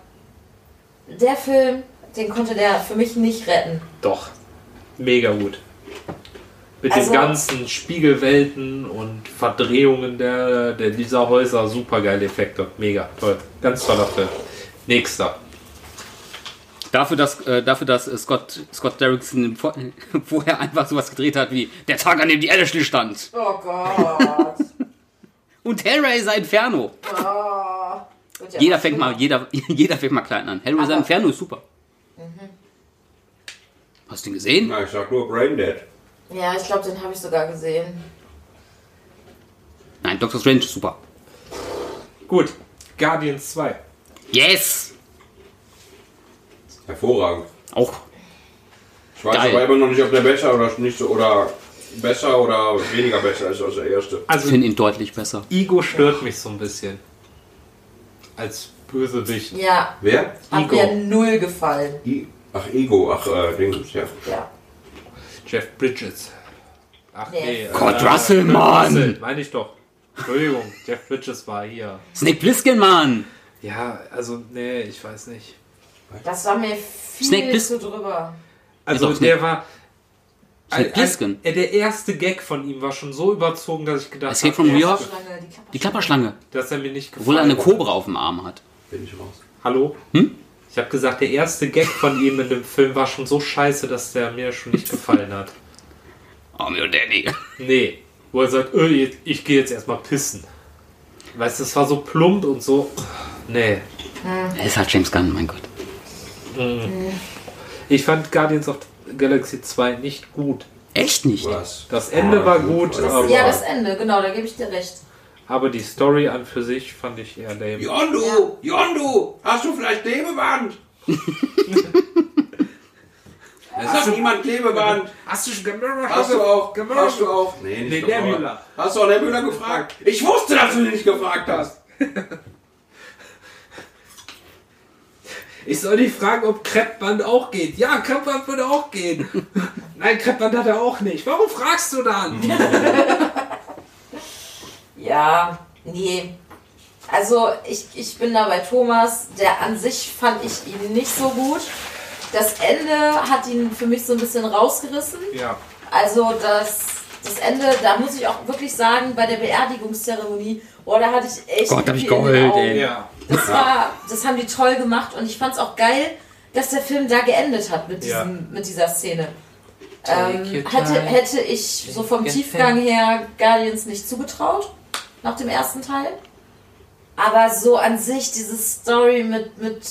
der Film, den konnte der für mich nicht retten. Doch, mega gut. Mit Also- den ganzen Spiegelwelten und Verdrehungen der, der dieser Häuser, super geile Effekte. Mega, toll. Ganz toller Film. Nächster. Dafür, dass, äh, dafür, dass äh, Scott, Scott Derrickson vor, vorher einfach sowas gedreht hat wie der Tag, an dem die Erde stand. Oh Gott. Und Hellraiser Inferno. Oh. Wird ja Jeder fängt mal, jeder, jeder fängt mal klein an. Hellraiser Aber- Inferno ist super. Hast du ihn gesehen? Na, ich sag nur Braindead. Ja, ich glaube, den habe ich sogar gesehen. Nein, Doctor Strange ist super. Gut, Guardians 2. Yes! Hervorragend. Auch. Ich weiß Geil. aber immer noch nicht, ob der besser oder nicht so oder besser oder weniger besser ist als der erste. Ich Also, finde ihn deutlich besser. Ego stört mich so ein bisschen. Als Bösewicht. Ja, Wer? hat Igo. mir null gefallen. I ach, Ego. Ach, äh, Dings, ja. Ja. Jeff Bridges. Ach Nee. nee. äh, Kurt Russell, Kurt Mann. Russell, meine ich doch. Entschuldigung, Jeff Bridges war hier. Snake Plissken, Mann! Ja, also, nee, ich weiß nicht. Das war mir viel Snake zu drüber. Also, doch, der war. Snake Ein, Plissken. ein, der erste Gag von ihm war schon so überzogen, dass ich gedacht Escape habe, from New York? Klapperschlange, die Die Klapperschlange. Dass er mir nicht gefallen Obwohl er eine. Kobra auf dem Arm hat. Bin ich raus. Hallo? Hm? Ich habe gesagt, der erste Gag von ihm in dem Film war schon so scheiße, dass der mir schon nicht gefallen hat. Oh, meu Daddy. Nee. Wo er sagt, jetzt- ich gehe jetzt erstmal pissen. Weißt du, das war so plump und so. Nee. Er ist halt James Gunn, mein Gott. Ich fand Guardians of the Galaxy 2 nicht gut. Echt nicht. Was? Das Ende war gut, Das- aber, Ja, das Ende, genau, da gebe ich dir recht. Aber die Story an für sich fand ich eher lame. Yondu! Yondu! Hast du vielleicht Klebeband? Es hat niemand Klebeband. Hast du schon Hast du auch? Hast du auch? Nee, Nee, nicht der Gamora. Müller. Hast du auch der Müller gefragt? Ich wusste, dass du ihn nicht gefragt hast. Ich soll dich fragen, ob Kreppband auch geht. Ja, Kreppband würde auch gehen. Nein, Kreppband hat er auch nicht. Warum fragst du dann? Ja, nee. Also ich, ich bin da bei Thomas. Der an sich fand ich ihn nicht so gut. Das Ende hat ihn für mich so ein bisschen rausgerissen. Ja. Also das, das Ende, da muss ich auch wirklich sagen, bei der Beerdigungszeremonie, boah, da hatte ich echt Gott, hab ich Augen. ey. Ja. Das war, das haben die toll gemacht und ich fand es auch geil, dass der Film da geendet hat mit, Ja. diesem, mit dieser Szene. Ähm, hätte, hätte ich so vom Tiefgang her Guardians nicht zugetraut, nach dem ersten Teil. Aber so an sich, diese Story mit, mit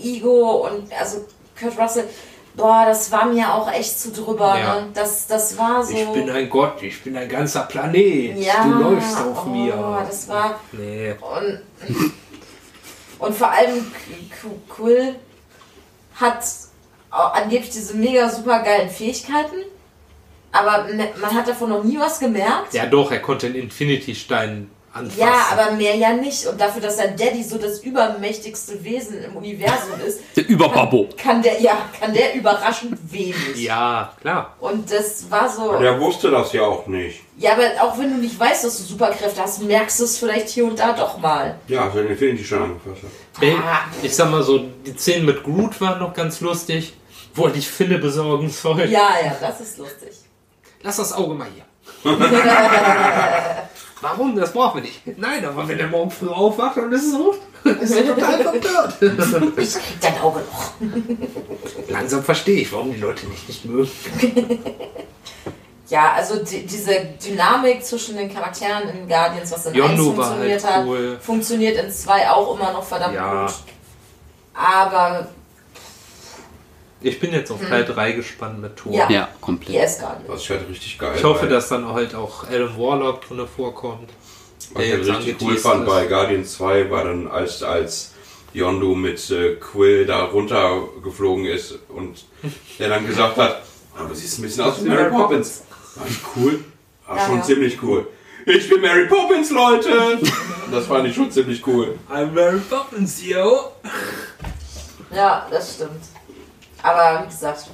Ego und also Kurt Russell, boah, das war mir auch echt zu drüber. Ja. Ne? Das, das war so. Ich bin ein Gott, ich bin ein ganzer Planet. ja, du läufst auf oh, mir. Das war. Nee. Und, und vor allem Qu- Quill hat angeblich diese mega super geilen Fähigkeiten. Aber ne- man hat davon noch nie was gemerkt. Ja, doch, er konnte den Infinity-Stein anfassen. Ja, aber mehr ja nicht. Und dafür, dass sein Daddy so das übermächtigste Wesen im Universum ist, Der Überbabo. kann der, ja, kann der überraschend wenig. Ja, klar. Und das war so. Und er wusste das ja auch nicht. Ja, aber auch wenn du nicht weißt, dass du Superkräfte hast, merkst du es vielleicht hier und da doch mal. Ja, als er den Infinity schon angefasst hat. Ah. Ich sag mal so, die Szenen mit Groot waren noch ganz lustig. Wo er die Fille besorgen soll. Ja, ja, das ist lustig. Lass das Auge mal hier. Warum? Das brauchen wir nicht. Nein, aber wenn er morgen früh aufwacht, dann ist es rot. ist er total verwirrt. Ich krieg dein Auge noch. Langsam verstehe ich, warum die Leute mich nicht mögen. Ja, also die, diese Dynamik zwischen den Charakteren in Guardians, was in Yondu 1 war funktioniert halt hat, cool. funktioniert in 2 auch immer noch verdammt Ja. gut. Aber Ich bin jetzt auf Teil 3 gespannt mit Thor. Ja. Ja, komplett. yes, Guardians. Was ich halt richtig geil Ich hoffe, dass dann halt auch Adam Warlock drin vorkommt. Was ich der halt jetzt richtig cool fand ist. bei Guardians 2 war dann, als, als Yondu mit äh, Quill da runtergeflogen ist und der dann gesagt hat, oh, du siehst ein bisschen aus wie Mary Poppins. War ich cool? War Ja, schon ja. ziemlich cool. Ich bin Mary Poppins, Leute! Das fand ich schon ziemlich cool. I'm Mary Poppins, yo! Ja, das stimmt. Aber wie gesagt,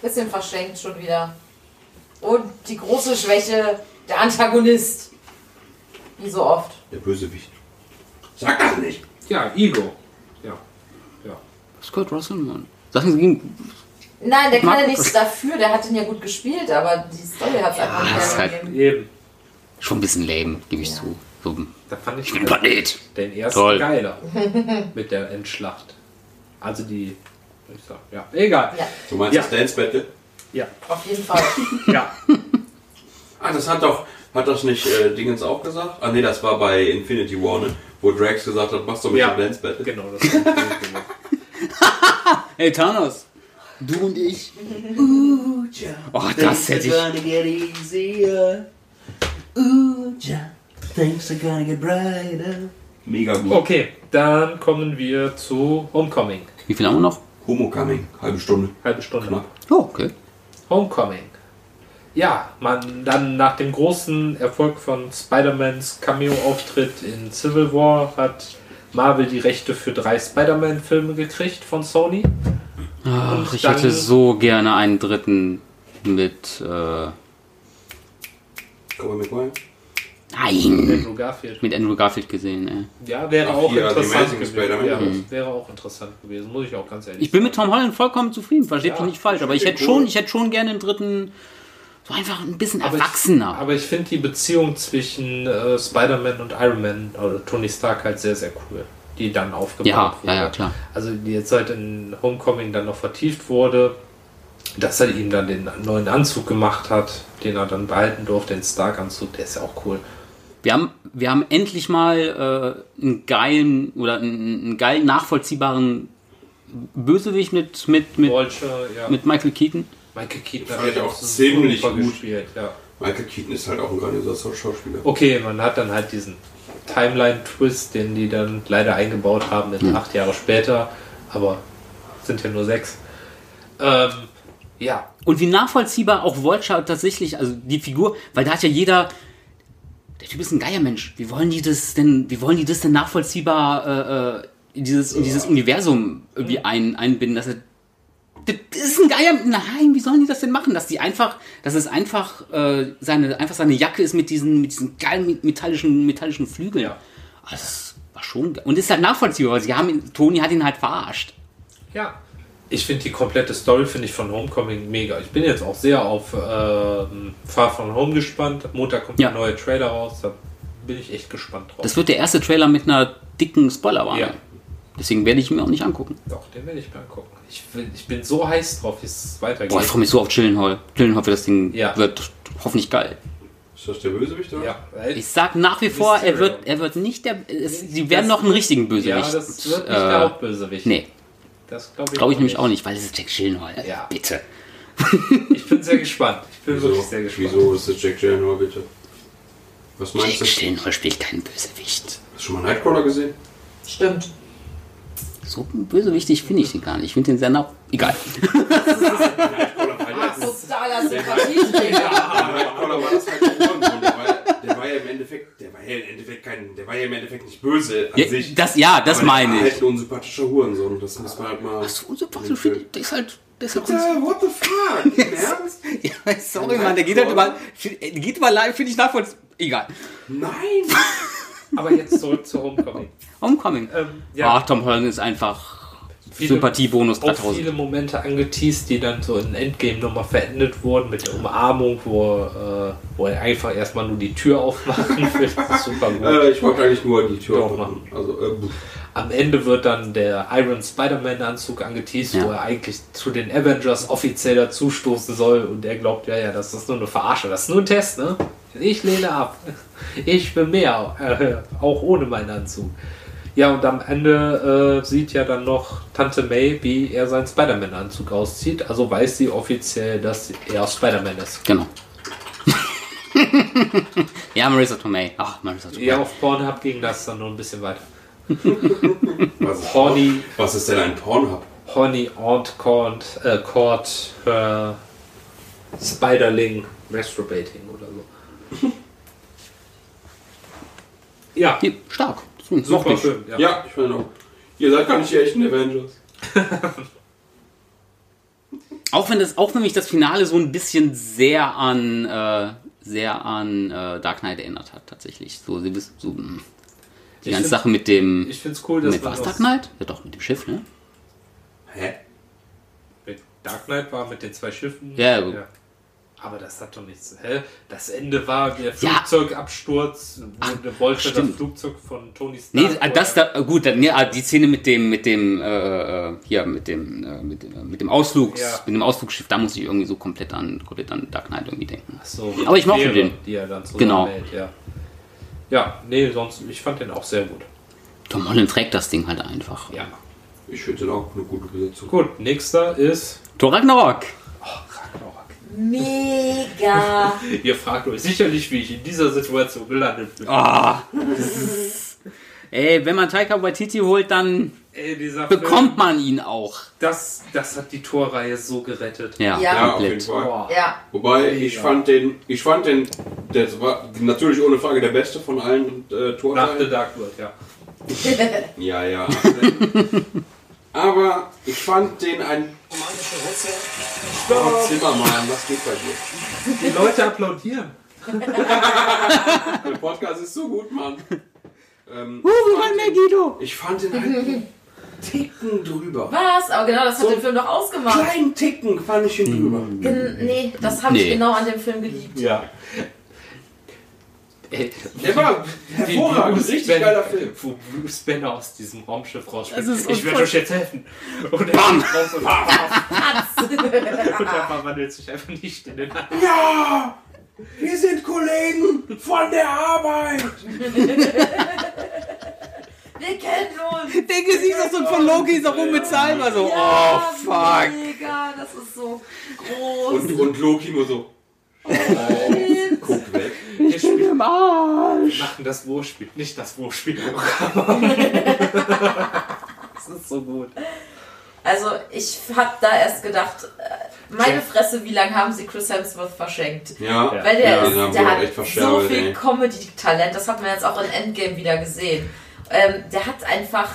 bisschen verschenkt schon wieder. Und die große Schwäche, der Antagonist. Wie so oft. Der Bösewicht. Sag das nicht! Ja, Ego. Ja. Ja. Kurt Russell, Mann? Sachen ging. Nein, der kann ja nichts dafür, der hat ihn ja gut gespielt, aber die Story hat es einfach nicht ist halt- hergegeben. Eben. Schon ein bisschen lame, gebe ich Ja. zu. So, Da fand ich ich bin ein Planet. den ersten Toll. geiler. mit der Endschlacht. Also die. Ich sagen, ja, egal. Ja, Du meinst Ja. das Dance Battle? Ja. auf jeden Fall. Ja. Ah, das hat doch, hat das nicht äh, Dingens auch gesagt? Ah nee, das war bei Infinity War, ne? Wo Drax gesagt hat, machst du mit Ja. dem Dance Battle. Genau, das ist Hey, Thanos. Du und ich. Oh, das hätte ich. gonna get easier. Ooh, ja. Things are gonna get brighter. Mega gut. Okay, dann kommen wir zu Homecoming. Wie viel haben wir noch? Homecoming, halbe Stunde. Halbe Stunde. Knapp. Oh, okay. Homecoming. Ja, man dann nach dem großen Erfolg von Spider-Mans Cameo-Auftritt in Civil War hat Marvel die Rechte für drei Spider-Man-Filme gekriegt von Sony. Ach, Und ich hätte so gerne einen dritten mit. Äh, Tobey Maguire? Nein! Andrew Garfield. Mit Andrew Garfield gesehen, ey. Ja, wäre Ach, auch The interessant gewesen. Ja, Mhm. wäre auch interessant gewesen, muss ich auch ganz ehrlich Ich bin mit sagen. Tom Holland vollkommen zufrieden, versteht Ja, mich nicht falsch, aber ich hätte cool. schon, ich hätte schon gerne einen dritten, so einfach ein bisschen Aber erwachsener. Ich, aber ich finde die Beziehung zwischen äh, Spider-Man und Iron Man oder Tony Stark halt sehr, sehr cool. Die dann aufgebaut Ja, wurde. ja, ja, klar. Also die jetzt halt in Homecoming dann noch vertieft wurde, dass er ihm dann den neuen Anzug gemacht hat, den er dann behalten durfte, den Stark-Anzug, der ist ja auch cool. Wir haben, wir haben endlich mal äh, einen geilen oder einen, einen geilen nachvollziehbaren Bösewicht mit, mit, mit, Vulture, ja. mit Michael Keaton. Michael Keaton hat ja auch ziemlich gut. gespielt, ja. Michael Keaton ist halt auch ein grandioser Schauspieler. Okay, man hat dann halt diesen Timeline-Twist, den die dann leider eingebaut haben, in acht Jahre später, aber sind ja nur sechs. Ähm, ja, Und wie nachvollziehbar auch Vulture tatsächlich, also die Figur, weil da hat ja jeder, der Typ ist ein Geiermensch. Wie wollen die das denn, wie wollen die das denn nachvollziehbar äh, äh, in dieses, in dieses Universum irgendwie ein, einbinden, dass er das ist ein Geier. Nein, wie sollen die das denn machen? Dass die einfach, dass es einfach äh, seine, einfach seine Jacke ist mit diesen, mit diesen geilen metallischen, metallischen Flügeln. Ja. Ah, Das war schon ge- und ist halt nachvollziehbar, weil sie haben Tony hat ihn halt verarscht. ja. Ich finde die komplette Story finde ich von Homecoming mega. Ich bin jetzt auch sehr auf ähm, Far From Home gespannt. Montag kommt Ja. der neue Trailer raus. Da bin ich echt gespannt drauf. Das wird der erste Trailer mit einer dicken Spoilerwarnung. Ja. Deswegen werde ich ihn mir auch nicht angucken. Doch, den werde ich mir angucken. Ich, will, ich bin so heiß drauf, wie es weitergeht. Boah, ich freue mich so auf Chillenhall. Chillenhall für das Ding Ja. wird hoffentlich geil. Ist das der Bösewicht, oder? ja, Ich sag nach wie vor, er wird, er wird nicht der. Es, sie werden Das- noch einen richtigen ja, Bösewicht. das wird nicht äh, der Hauptbösewicht. Nee, Das glaube ich, glaube ich nämlich auch nicht, weil es ist Jack Chillenhall. Ja. Bitte. Ich bin sehr gespannt. Ich bin Wieso, wirklich sehr gespannt. wieso ist das Jack Gyllenhaal, bitte? Was meinst Jack du? Chillenhall spielt keinen Bösewicht. Hast du schon mal Nightcrawler gesehen? Stimmt. So bösewichtig finde ich ihn gar nicht. Ich finde den sehr nah. Egal. Nightcrawler Totaler Sympathieträger. Aber Connor war das halt war, der war ja im Endeffekt, der war ja im Endeffekt kein, der war ja im Endeffekt nicht böse an Ja, sich. das, ja, das Aber meine ich. halt ein unsympathischer Hurensohn. Das muss man halt mal. So unsympathisch, finde ich, der ist halt, der ist halt Äh, what the fuck? Im Ernst? Ja, sorry, Mann, der geht halt über, der geht über live, finde ich nachvollziehbar. Egal. Nein! Aber jetzt zurück zu Homecoming. Homecoming. Ähm, ja, Ach, Tom Holland ist einfach Viele- Sympathiebonus auch 3000. viele Momente angeteased, die dann so in Endgame nochmal verendet wurden mit der Umarmung, wo, äh, wo er einfach erstmal nur die Tür aufmachen will. Das ist super gut. Äh, ich wollte eigentlich nur die Tür aufmachen. Also, äh. Am Ende wird dann der Iron Spider-Man-Anzug angeteased, Ja. wo er eigentlich zu den Avengers offiziell dazustoßen soll und er glaubt, ja, ja, das ist nur eine Verarsche, das ist nur ein Test, ne? Ich lehne ab. Ich bin mehr, äh, auch ohne meinen Anzug. Ja, und am Ende äh, sieht ja dann noch Tante May, wie er seinen Spider-Man-Anzug auszieht. Also weiß sie offiziell, dass er Spider-Man ist. Genau. ja, Marissa Tomei. Ach, Marissa Tomei. Ja, auf Pornhub ging das dann noch ein bisschen weiter. was, ist, Horny, was ist denn ein Pornhub? Honey Aunt Court, äh, Court her Spiderling Masturbating oder so. ja, stark. Hm, super schön. Ja. Ja, ich finde auch. Ihr seid gar nicht die echten Avengers. Auch wenn das, auch wenn mich das Finale so ein bisschen sehr an, äh, sehr an äh, Dark Knight erinnert hat, tatsächlich. So, sie wissen, so mh. die Ich ganze find- Sache mit dem, Ich finde es cool, dass mit was Dark Knight? Ja, doch mit dem Schiff, ne? Hä? mit Dark Knight war mit den zwei Schiffen. Ja, gut. Aber das hat doch nichts. Hä? Das Ende war der Ja. Flugzeugabsturz. Wo wollte das. Flugzeug von Tony Stark. Nee, das da, gut, dann, ja, die Szene mit dem, mit dem, äh, äh, hier, mit dem, äh, mit, dem- mit dem Ausflugs, Ja. mit dem Ausflugsschiff, da muss ich irgendwie so komplett an, komplett an Dark Knight irgendwie denken. So, Aber ich mochte den. Die er dann Genau. ja. Ja, nee, sonst, ich fand den auch sehr gut. Tom Holland trägt das Ding halt einfach. Ja. Ich finde den auch eine gute Besetzung. Gut, nächster ist Thor Ragnarok. Ragnarok. Mega. Ihr fragt euch sicherlich, wie ich in dieser Situation gelandet bin. Ah, ist, ey, wenn man Taika Waititi holt, dann Ey, bekommt Film, man ihn auch. das, das hat die Torreihe so gerettet. Ja, Ja. Ja, auf jeden. Fall. Ja. Wobei, ich Ja. fand den, ich fand den, das war natürlich ohne Frage der beste von allen äh, Toren. Nach The Dark World, ja. Ja, ja. Aber ich fand den ein. Oh, Zimmermann, was geht bei dir? Die Leute applaudieren. Der Podcast ist so gut, Mann. Ähm, Uh, ich, mein fand den, Megiddo. ich fand den halt einen Ticken drüber. Was? Aber genau das hat So den Film doch ausgemacht. Kleinen Ticken fand ich ihn drüber. Gen nee, das habe ich Nee. genau an dem Film geliebt. Ja. Ey, Der war hervorragend, Bruce richtig Banner- geiler Film. Wo Bruce Banner aus diesem Raumschiff rausspringt. Ich werde euch jetzt helfen. Und er geht raus und, und er verwandelt sich einfach nicht in den. Ja! Wir sind Kollegen von der Arbeit! Wir kennen uns. Der Gesichtsausdruck von Loki ist auch unbezahlbar so. Ja, oh, fuck. Mega, das ist so groß. Und, und Loki nur so. Guck weg. Wir spielen Im Arsch. machen das Wurfspiel, nicht das Wurfspiel. das ist so gut. Also ich habe da erst gedacht, äh, meine Fresse, wie lange haben sie Chris Hemsworth verschenkt? Ja, Weil der, ja, ist, der wir hat echt so viel. Comedy-Talent, das hat man jetzt auch in Endgame wieder gesehen. Ähm, der hat einfach,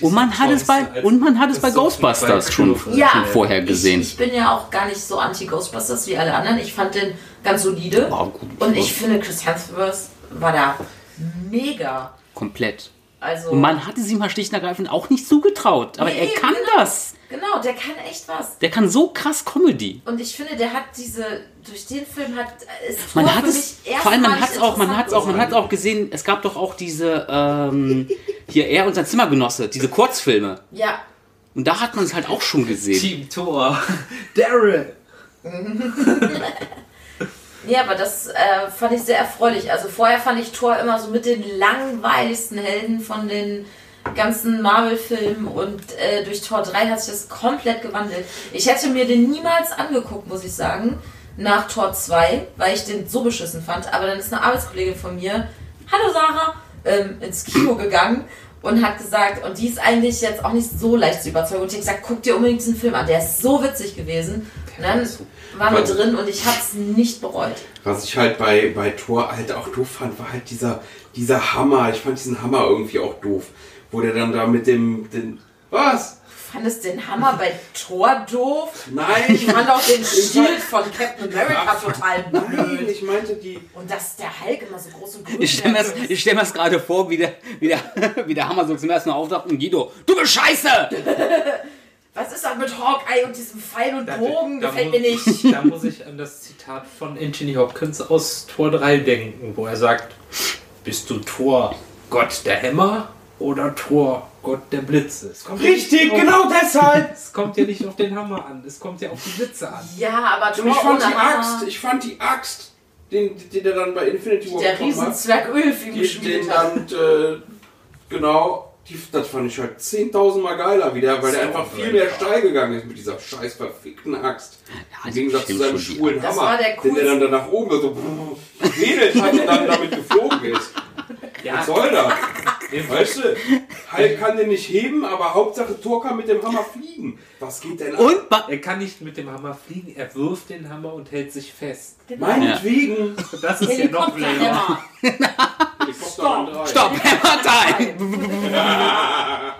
Und man hat es bei, und man hat es bei Ghostbusters schon. Ja. schon vorher gesehen. ich, ich bin ja auch gar nicht so anti-Ghostbusters wie alle anderen. Ich fand den ganz solide. Oh, gut. Und ich finde, Chris Hemsworth war da mega. Komplett. Also, Und man hatte sie mal schlicht und ergreifend auch nicht zugetraut. Aber er Nee, kann genau. das. genau, der kann echt was. Der kann so krass Comedy. Und ich finde, der hat diese, durch den Film hat, ist Man hat es, vor allem man hat es auch, man hat es auch, man hat auch gesehen, es gab doch auch diese, ähm, hier er und sein Zimmergenosse, diese Kurzfilme. Ja, Und da hat man es halt auch schon gesehen. Team Thor. Daryl. Ja, aber das äh, fand ich sehr erfreulich. Also vorher fand ich Thor immer so mit den langweiligsten Helden von den ganzen Marvel-Filmen und äh, durch Tor 3 hat sich das komplett gewandelt. Ich hätte mir den niemals angeguckt, muss ich sagen, nach Tor 2, weil ich den so beschissen fand. Aber dann ist eine Arbeitskollegin von mir, hallo Sarah, ähm, ins Kino gegangen und hat gesagt, und die ist eigentlich jetzt auch nicht so leicht zu überzeugen. Und ich habe gesagt, guck dir unbedingt diesen Film an, der ist so witzig gewesen. Und dann waren wir drin und ich hab's nicht bereut. Was ich halt bei, bei Thor halt auch doof fand, war halt dieser, dieser Hammer. Ich fand diesen Hammer irgendwie auch doof. Wo der dann da mit dem. Den, was? Du fandest den Hammer bei Thor doof? Nein! Ich fand auch den Schild von Captain America total Nein, blöd. ich meinte die. Und dass der Hulk immer so groß und grün Ich stelle mir, das- ist. ich stell mir das gerade vor, wie der, wie, der, wie der Hammer so zum ersten Mal auftaucht und Guido, du bist scheiße! Was ist da mit Hawkeye und diesem Pfeil und Da- Bogen? da Gefällt mir nicht. Da muss ich an das Zitat von Anthony Hopkins aus Tor 3 denken, wo er sagt, bist du Tor Gott der Hämmer oder Tor Gott der Blitze? Es kommt ja Richtig, auf- genau deshalb! Es kommt ja nicht auf den Hammer an, es kommt ja auf die Blitze an. Ja, aber Und ich fand die Hammer. Axt, ich fand die Axt, den, den der dann bei Infinity War Der Riesenzwerg Ulf ihm die gespielt den hat. dann, äh, genau, die, das fand ich halt 10.000 Mal geiler wieder, weil der So einfach viel mehr steil gegangen ist mit dieser scheiß verfickten Axt. Im das Gegensatz zu seinem schwulen Das Hammer, war der den der dann da nach oben so wedelt hat und dann damit geflogen ist. Was soll das? Weißt du, Hulk kann den nicht heben, aber Hauptsache Thor kann mit dem Hammer fliegen. Was geht denn ab? Und ba- Er kann nicht mit dem Hammer fliegen, er wirft den Hammer und hält sich fest. Meinetwegen. Das ist ja noch blöder. Stopp, Time!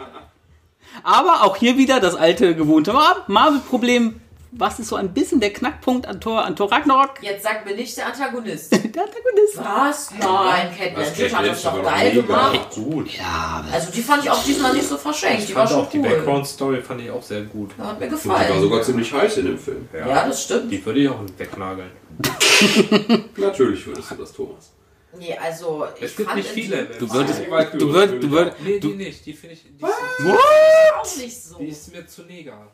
Aber auch hier wieder das alte gewohnte Mar- Marvel-Problem. Was ist so ein bisschen der Knackpunkt an Thor, an Thor Ragnarok? Jetzt sag mir nicht der Antagonist. Der Antagonist. Was? Nein, Was, Blanchett hat das doch war doch geil gemacht. Gut. Ja, Also die fand ich auch diesmal nicht so verschenkt. Ich Die war fand schon auch die cool. Background-Story fand ich auch sehr gut. Hat mir Und die war gefallen. sogar ziemlich heiß in dem Film. Ja, das stimmt. Die würde ich auch wegnageln. Natürlich würdest du das, Thomas. Nee, also ich Es gibt fand nicht viele. du würdest, du würdest, du würdest, Nee, die nicht. Die finde ich. Die ist, auch nicht so. die ist mir zu neger.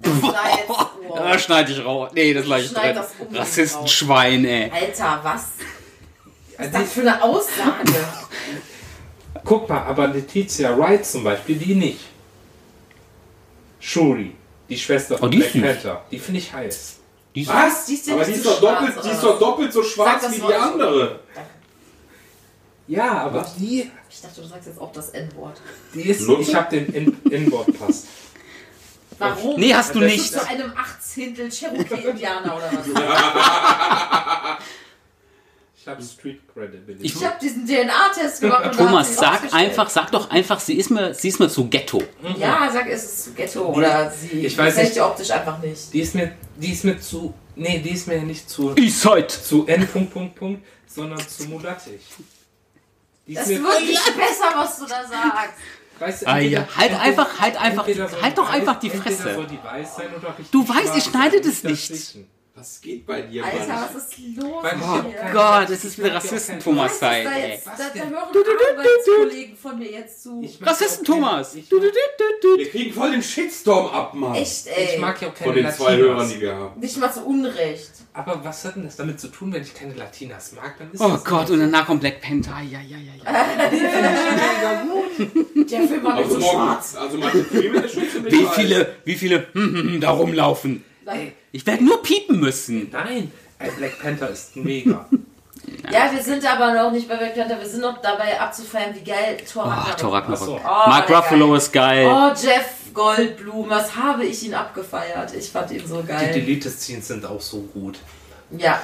Das war jetzt, oh. da schneide ich raus. Nee, das gleich Schneid drin. das unbedingt Rassistenschwein, ey. Alter, was? Was ist das für eine Aussage? Guck mal, aber Letizia Wright zum Beispiel, die nicht. Shuri, die Schwester von Oh, die ist Black. Panther, die finde ich heiß. Was? Die ist ja Aber die ist, so doch doppelt, die ist doch doppelt so schwarz wie die andere. Ja, aber die, Ich dachte, du sagst jetzt auch das N-Wort. die ist. Nutze? Ich habe den Inboard-Pass. Warum? Nee, hast du Das nicht. Zu einem Achtzehntel Cherokee-Indianer oder was? Ich habe Street Credibility. Ich habe diesen DNA-Test gemacht. Thomas, sag einfach, sag doch einfach, sie ist mir, sie ist mir zu Ghetto. Ja, sag, es ist zu Ghetto oder sie Ich weiß nicht. dir optisch einfach nicht. Die ist mir, die ist mir zu, nee, die ist mir nicht zu, Eastside. zu N. Punkt, Punkt, Punkt, sondern zu mulattig. Die ist Das wird nicht besser, was du da sagst. weißt du, Ah, entweder- ja. Halt entweder- einfach, halt einfach, halt die doch weiß- einfach die Fresse. soll die weiß sein oder richtig Du weißt, ich schneide das nicht. dazwischen. Was geht bei dir, Alter, Mann? was ist los Weil dir? kein- Gott, es ist wieder Ich hab Rassisten kein- Thomas Weißt du, Zeit, da, ey. jetzt, da, da hören Arbeitskollegen von mir jetzt zu. Ich mag Rassisten ja auch Thomas. keine- Ich Du, mag, du, du, du, Wir kriegen voll den Shitstorm ab, Mann. Echt, ey. ich mag ja auch keine Von den zwei Latinas. Hörern, die wir haben. Nicht mal zu Unrecht. Aber was hat denn das damit zu tun, wenn ich keine Latinas mag? Dann ist Oh das Gott, so. und danach kommt Black Panther. Ja, ja, ja, ja. Der Film war nicht Also so schwarz. also ist schon ziemlich Wie viele, wie viele hm, hm, hm, da rumlaufen? Ey. Ich werde nur piepen müssen. Nein, ey, Black Panther ist mega. Ja, wir sind aber noch nicht bei Black Panther. Wir sind noch dabei abzufeiern, wie geil Thor Oh, Ragnarok Thor war. Ragnarok. so. Oh, Mark Ruffalo geil. ist geil. Oh, Jeff Goldblum, was habe ich ihn abgefeiert? Ich fand ihn so Die geil. Deleted-Scenes sind auch so gut. Ja.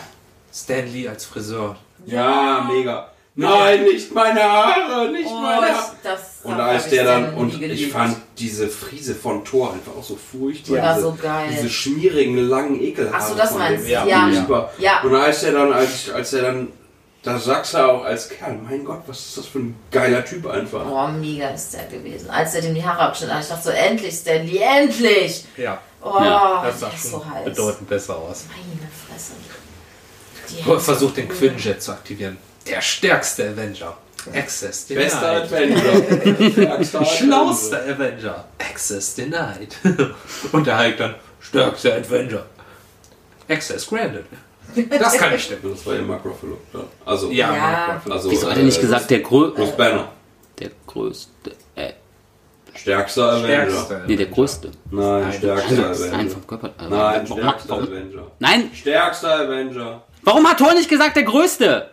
Stan Lee als Friseur. Ja, mega. Nein, nicht meine Haare, nicht Oh, meine Haare. das Und als ich der dann, und ich fand diese Friese von Thor einfach auch so furchtbar. Die war diese, so geil. Diese schmierigen, langen Ekelhaare. Ach so, das meinst du, Ja. ja. Ja. Und als der dann, als, als der dann, da sagst du auch als Kerl, mein Gott, was ist das für ein geiler Typ einfach. Oh, mega ist der gewesen. Als er dem die Haare abschnitt, ich dachte so, endlich, Stanley, endlich! Ja, Oh, Ja, das sah ist schon so heiß. bedeutend besser aus. Meine Fresse. Die er hat- versucht, den Quinjet zu aktivieren. Der stärkste Avenger. Access denied. Bester. Stärkster Schlauster Avenger. Access denied. Und der Hulk dann, stärkster Avenger. Access granted. Das kann nicht stimmen. Das war ja Mark Ruffalo. Ja. Also, Ja, Ja. Mark Ruffalo. also Wieso hat er nicht äh, gesagt, der, grö Bruce Banner. der größte? Äh, Stärkster Avenger. Stärkster nee, der Avenger. größte. Nein, Nein, stärkster Nein, Avenger. vom Körper. Nein, warum, stärkster warum, Avenger. nein, Stärkster Avenger. warum hat Thor nicht gesagt, der größte?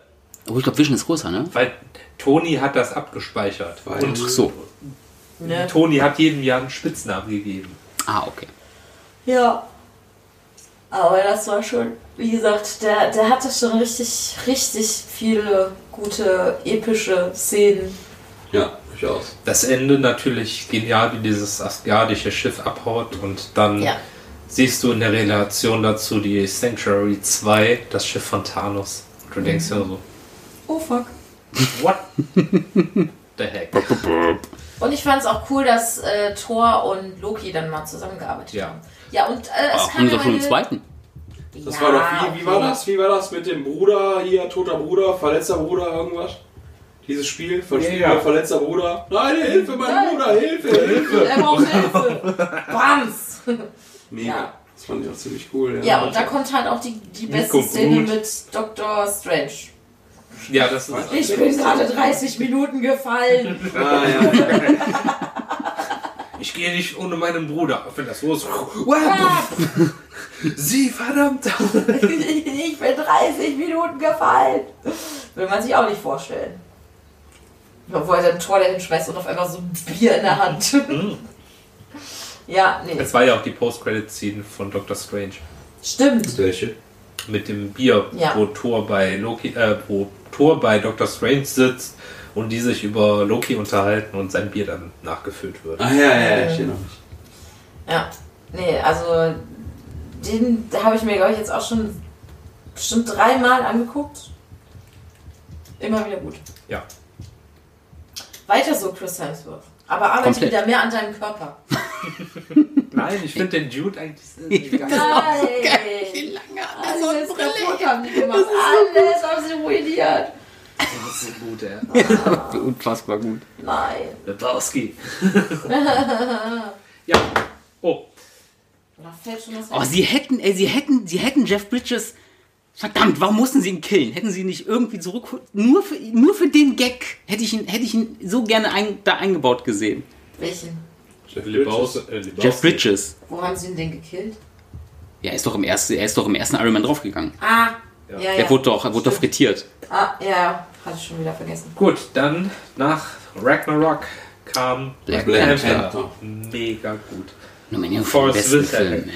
Oh, ich glaube, Vision ist größer, ne? Weil Tony hat das abgespeichert. Weil- Und so. Ne? Tony hat jedem Jahr einen Spitznamen gegeben. Ah, okay. Ja. Aber das war schon, wie gesagt, der, der hatte schon richtig, richtig viele gute, epische Szenen. Ja, durchaus. Das Ende natürlich genial, wie dieses asgardische Schiff abhaut und dann Ja. siehst du in der Relation dazu die Sanctuary 2, das Schiff von Thanos. Und du denkst ja so, Oh fuck. What the heck? Und ich fand es auch cool, dass äh, Thor und Loki dann mal zusammengearbeitet Ja. haben. Ja, und äh, es Ach, kam haben ja sie doch schon einen zweiten. Das Ja, war doch, wie, wie war das? Wie war das mit dem Bruder hier, toter Bruder, verletzter Bruder, irgendwas? Dieses Spiel, verspielter, Ja, ja. verletzter Bruder. Nein, Hilfe, mein Nein. Bruder, Hilfe, Hilfe. Er braucht Hilfe. Bams. Mega. Ja. Das fand ich auch ziemlich cool. Ja, und da kommt halt auch die, die beste Szene mit Dr. Strange. Ja, das ist. Ich bin gerade 30 Minuten gefallen. Ah, ja. Ich gehe nicht ohne meinen Bruder. Wenn das so ist. Sie, verdammt! ich bin 30 Minuten gefallen. Will man sich auch nicht vorstellen. Wo er dann Tor dahin schmeißt und auf einmal so ein Bier in der Hand. ja, nee. Es war ja auch die Post-Credit-Scene von Doctor Strange. Stimmt. Welche? Mit dem Bier, Ja. wo Thor bei Loki, äh, wo Thor bei Doctor Strange sitzt und die sich über Loki unterhalten und sein Bier dann nachgefüllt wird. Ah, ja, ja, ja, ich erinnere mich. Ja. Nee, also den habe ich mir, glaube ich, jetzt auch schon bestimmt dreimal angeguckt. Immer wieder gut. Ja. Weiter so, Chris Hemsworth. Aber arbeite Komplett. wieder mehr an deinem Körper. Nein, ich finde den Dude eigentlich geil. Nein! Alles kaputt haben die gemacht. Alles haben sie ruiniert. Das ist so gut, ey. Unfassbar gut. Nein. Lebowski. ja. Oh. Oh, sie hätten, ey, sie hätten, sie hätten Jeff Bridges. Verdammt, warum mussten sie ihn killen? Hätten sie ihn nicht irgendwie zurück. Nur für, nur für den Gag hätte ich ihn, hätte ich ihn so gerne ein, da eingebaut gesehen. Welchen? Jeff Lebaus, Bridges. äh, Lebowski. Jeff Bridges. Wo haben sie ihn denn gekillt? Ja, er ist doch im ersten, er ist doch im ersten Iron Man draufgegangen. Ah, Ja. ja, ja. Der wurde doch, er wurde doch frittiert. Ah, ja, hatte ich schon wieder vergessen. Gut, dann nach Ragnarok kam Black Black Panther. Panther. Mega gut. Nominiert für den Forrest besten Whitaker. Film.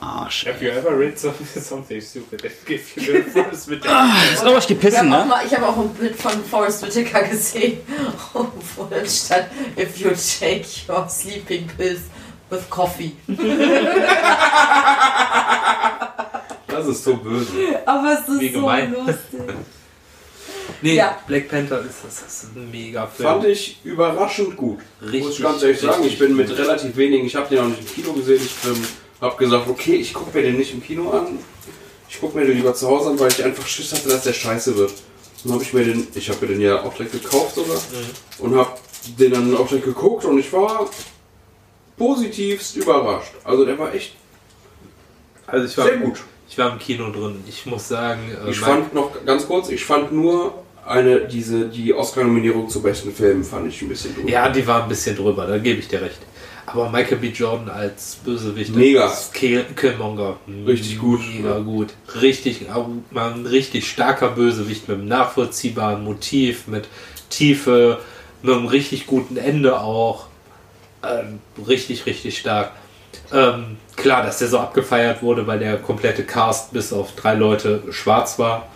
Ja, Arsch. Have you ever read something, something stupid that give you the Forrest Whitaker? Ah, Ist ich Ich gepissen, habe auch, ne? mal- ich hab auch ein Bild von Forrest Whitaker gesehen, wo dann stand, if you take your sleeping pills with coffee. Das ist so böse. Aber es ist Wie gemein. so lustig. Nee, Ja. Black Panther ist, das ist ein mega Film. Fand ich überraschend gut. Richtig, Muss ich ganz ehrlich sagen, ich bin mit relativ wenigen, ich habe den auch nicht im Kino gesehen, ich ähm, habe gesagt, okay, ich gucke mir den nicht im Kino an, ich gucke mir den lieber zu Hause an, weil ich einfach Schiss hatte, dass der scheiße wird. Dann habe ich mir den, ich habe mir den ja auch direkt gekauft sogar Mhm. und habe den dann auch direkt geguckt und ich war positivst überrascht. Also der war echt Also ich war, sehr gut. ich war im Kino drin. Ich muss sagen, äh, Ich fand noch ganz kurz, ich fand nur eine, diese, die Oscar-Nominierung zu besten Filmen fand ich ein bisschen doof. ja, die war ein bisschen drüber, da gebe ich dir recht. Aber Michael B. Jordan als Bösewicht, Mega. als Kill, Killmonger, Richtig gut. mega Ja. gut, richtig, mal ein richtig starker Bösewicht mit einem nachvollziehbaren Motiv, mit Tiefe, mit einem richtig guten Ende auch, ähm, richtig, richtig stark. Ähm, klar, dass der so abgefeiert wurde, weil der komplette Cast bis auf drei Leute schwarz war,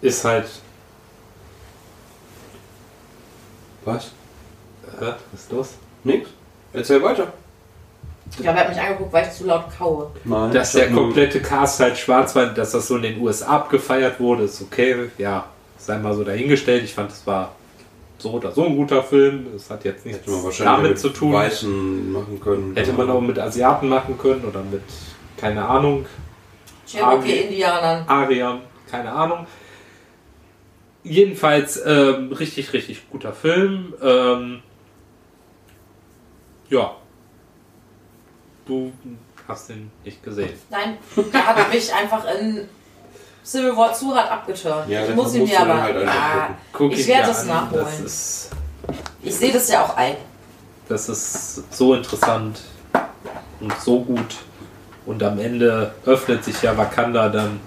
ist halt. Was? Äh, was ist los? Nix? Erzähl weiter. Ich glaube, er hat mich angeguckt, weil ich zu laut kaue. Nein. Dass der komplette Cast halt schwarz war, dass das so in den USA abgefeiert wurde, ist okay. Ja, sei mal so dahingestellt. Ich fand, es war so oder so ein guter Film. Es hat jetzt nichts Hätte man wahrscheinlich damit mit zu tun. Weißen machen können. Hätte man auch mit Asiaten machen können oder mit, keine Ahnung, Cherokee-Indianern. Arian, keine Ahnung. Jedenfalls ähm, richtig, richtig guter Film. Ähm, ja. Du hast den nicht gesehen. Nein, der hat mich einfach in Civil War 2 hat abgeturnt. Ja, ich muss ihn mir aber. halt ah, Ich ihn werd dir das an. nachholen. Das ist, ich sehe das ja auch ein. das ist so interessant und so gut. Und am Ende öffnet sich ja Wakanda dann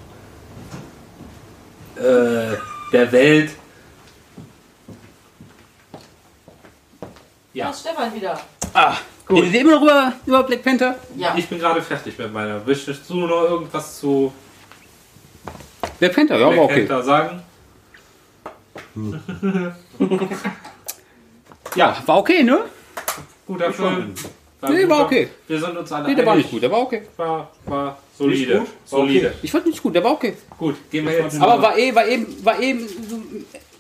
äh, der Welt. Ja. Ja, Stefan wieder. Ah, Redet ihr immer noch über, über Black Panther? Ja. Ich bin gerade fertig mit meiner. Möchtest du noch irgendwas zu Black Panther, ja, Black war okay. Panther sagen? Ja, war okay, ne? Guter Film. Nee, guter. war okay. Wir sind uns alle Nee, der war nicht gut, der war okay. War, war solide. gut? Solide. Ich fand nicht gut, der war okay. Gut, gehen wir jetzt. Aber war eh, war eben, war eben so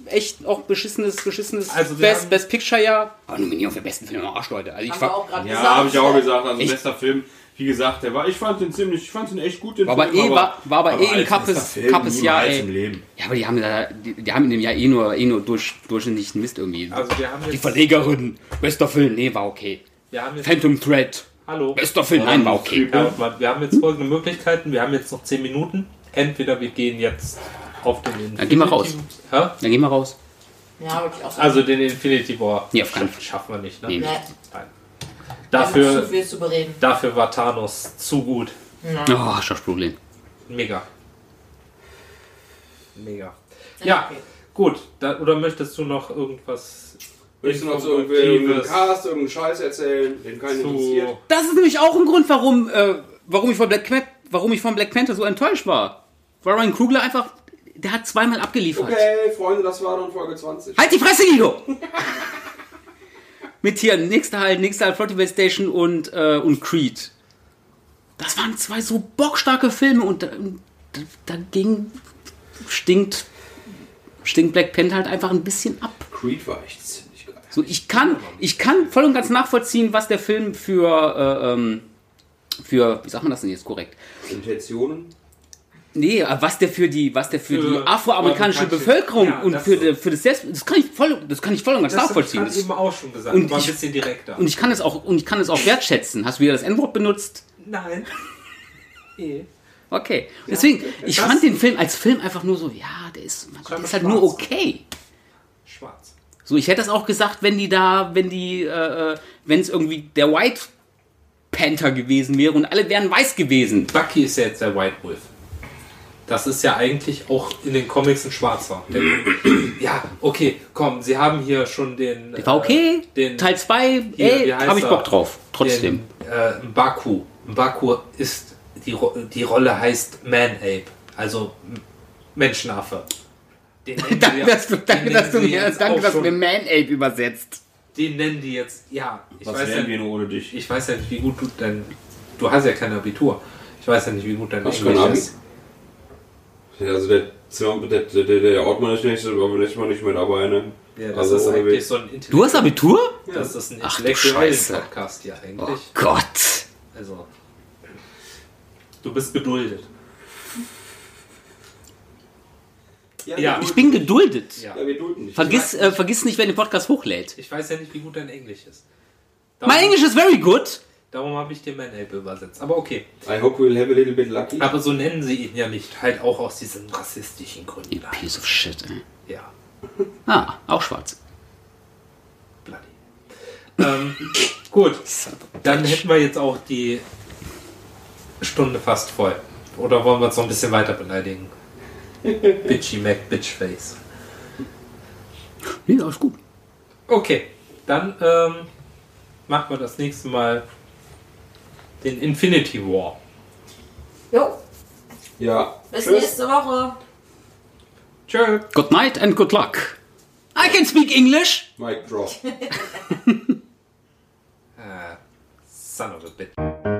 echt auch beschissenes, beschissenes Also Best, Best Picture Jahr. Aber Nominierung für besten Film am Arsch, Leute. Also ich war, auch Ja, gesagt. habe ich auch gesagt. Also Echt? bester Film. Wie gesagt, der war, ich fand den ziemlich, ich fand den echt gut. Den War aber Film, eh- war- war aber eh ein Kappes- Jahr, ey. im Leben. ja, aber die haben, da, die, die haben in dem Jahr eh nur, eh nur durch, durchschnittlichen Mist irgendwie. Also wir haben die jetzt. Verlegerin, bester Film, nee, war okay. Wir haben jetzt Phantom Thread, hallo. bester Film, nein, war okay. Hoffmann, wir haben jetzt folgende Möglichkeiten. Wir haben jetzt noch 10 Minuten. Entweder wir gehen jetzt auf den Infinity Dann geh mal raus. Hä? Dann gehen wir raus. Ja, wirklich auch so. Also den Infinity War. Nee, auf keinen Schaff- Schaffen wir nicht, ne? Nee. Nee, Nein. Dafür, viel zu bereden. dafür war Thanos zu gut. Oh, Schauspielproblem. Mega. Mega. Ja, Okay. gut. Da, oder möchtest du noch irgendwas Willst du noch so irgendwie irgendeinen Cast, irgendeinen Scheiß erzählen, den keinen interessiert? zu... Das ist nämlich auch ein Grund, warum, äh, warum, ich von Black, Pan- warum ich von Black Panther so enttäuscht war. Weil Ryan Krugler einfach, der hat zweimal abgeliefert. Okay, Freunde, das war dann Folge 20. Halt die Fresse, Guido! Mit hier, nächster halt, nächster halt Flottyway Station und, äh, und Creed. Das waren zwei so bockstarke Filme und da- da- dagegen stinkt, stinkt Black Panther halt einfach ein bisschen ab. Creed war echt ziemlich. So, ich kann, ich kann voll und ganz nachvollziehen, was der Film für, äh, ähm, für, wie sagt man das denn jetzt korrekt? Intentionen? Nee, äh, was der für die, was der für, Für die afroamerikanische amerikanische- Bevölkerung Ja, und das für, so. die- für das Selbst, das kann ich voll, das kann ich voll und ganz Das nachvollziehen. habe ich eben auch schon gesagt, Und aber ein ich- bisschen direkter. Und ich kann es auch, und ich kann es auch wertschätzen. Hast du wieder das N-Wort benutzt? Nein. Eh. Okay. Deswegen, ich das- fand den Film als Film einfach nur so, ja, der ist, der ist halt nur okay. So, ich hätte das auch gesagt, wenn die da, wenn die, äh, wenn es irgendwie der White Panther gewesen wäre und alle wären weiß gewesen. Bucky ist ja jetzt der White Wolf. Das ist ja eigentlich auch in den Comics ein Schwarzer. Ja, okay, komm, sie haben hier schon den. Der war okay. Äh, den, Teil 2, Hier, ey, hab ich? Bock drauf. Trotzdem. Den, äh, Baku. Baku ist. Die, die Rolle heißt Man-Ape. Also Menschenaffe. Danke, dass du, danke, dass du mir, danke, dass du mir Man-Ape übersetzt. Den nennen die jetzt. Ja, ich Was weiß ja, wären wir nur ohne dich? ich weiß ja nicht, wie gut du denn. Du hast ja kein Abitur. Ich weiß ja nicht, wie gut dein Hast du Englisch Abi? ist. Ja, also der, der, der, der, der Ortmann ist nicht, aber nächstes Mal nicht mehr dabei, ne? Ja, das Also ist eigentlich so ein Du hast Abitur? Das ist ein Ach du. Podcast Oh eigentlich. Gott. Also, du bist geduldet. Ja. Ich bin geduldet. Ja. Ja, wir dulden nicht. Vergiss, äh, vergiss nicht, wer den Podcast hochlädt. Ich weiß ja nicht, wie gut dein Englisch ist. Darum, Mein Englisch ist very good. Darum habe ich dir mein Ape übersetzt. Aber okay. I hope we'll have a little bit lucky. Aber so nennen sie ihn ja nicht. Halt auch aus diesen rassistischen Gründen. You piece of shit, ey. Ja, Ah, auch schwarz. bloody. Ähm, gut, dann hätten wir jetzt auch die Stunde fast voll. Oder wollen wir uns noch ein bisschen weiter beleidigen? Bitchy Mac Bitchface. Nee, alles gut. Okay, dann ähm, machen wir das nächste Mal den Infinity War. Jo, Ja. bis Tschüss. nächste Woche. Tschö. Good night and good luck. I can speak English. Mic drop. Ah, son of a bitch.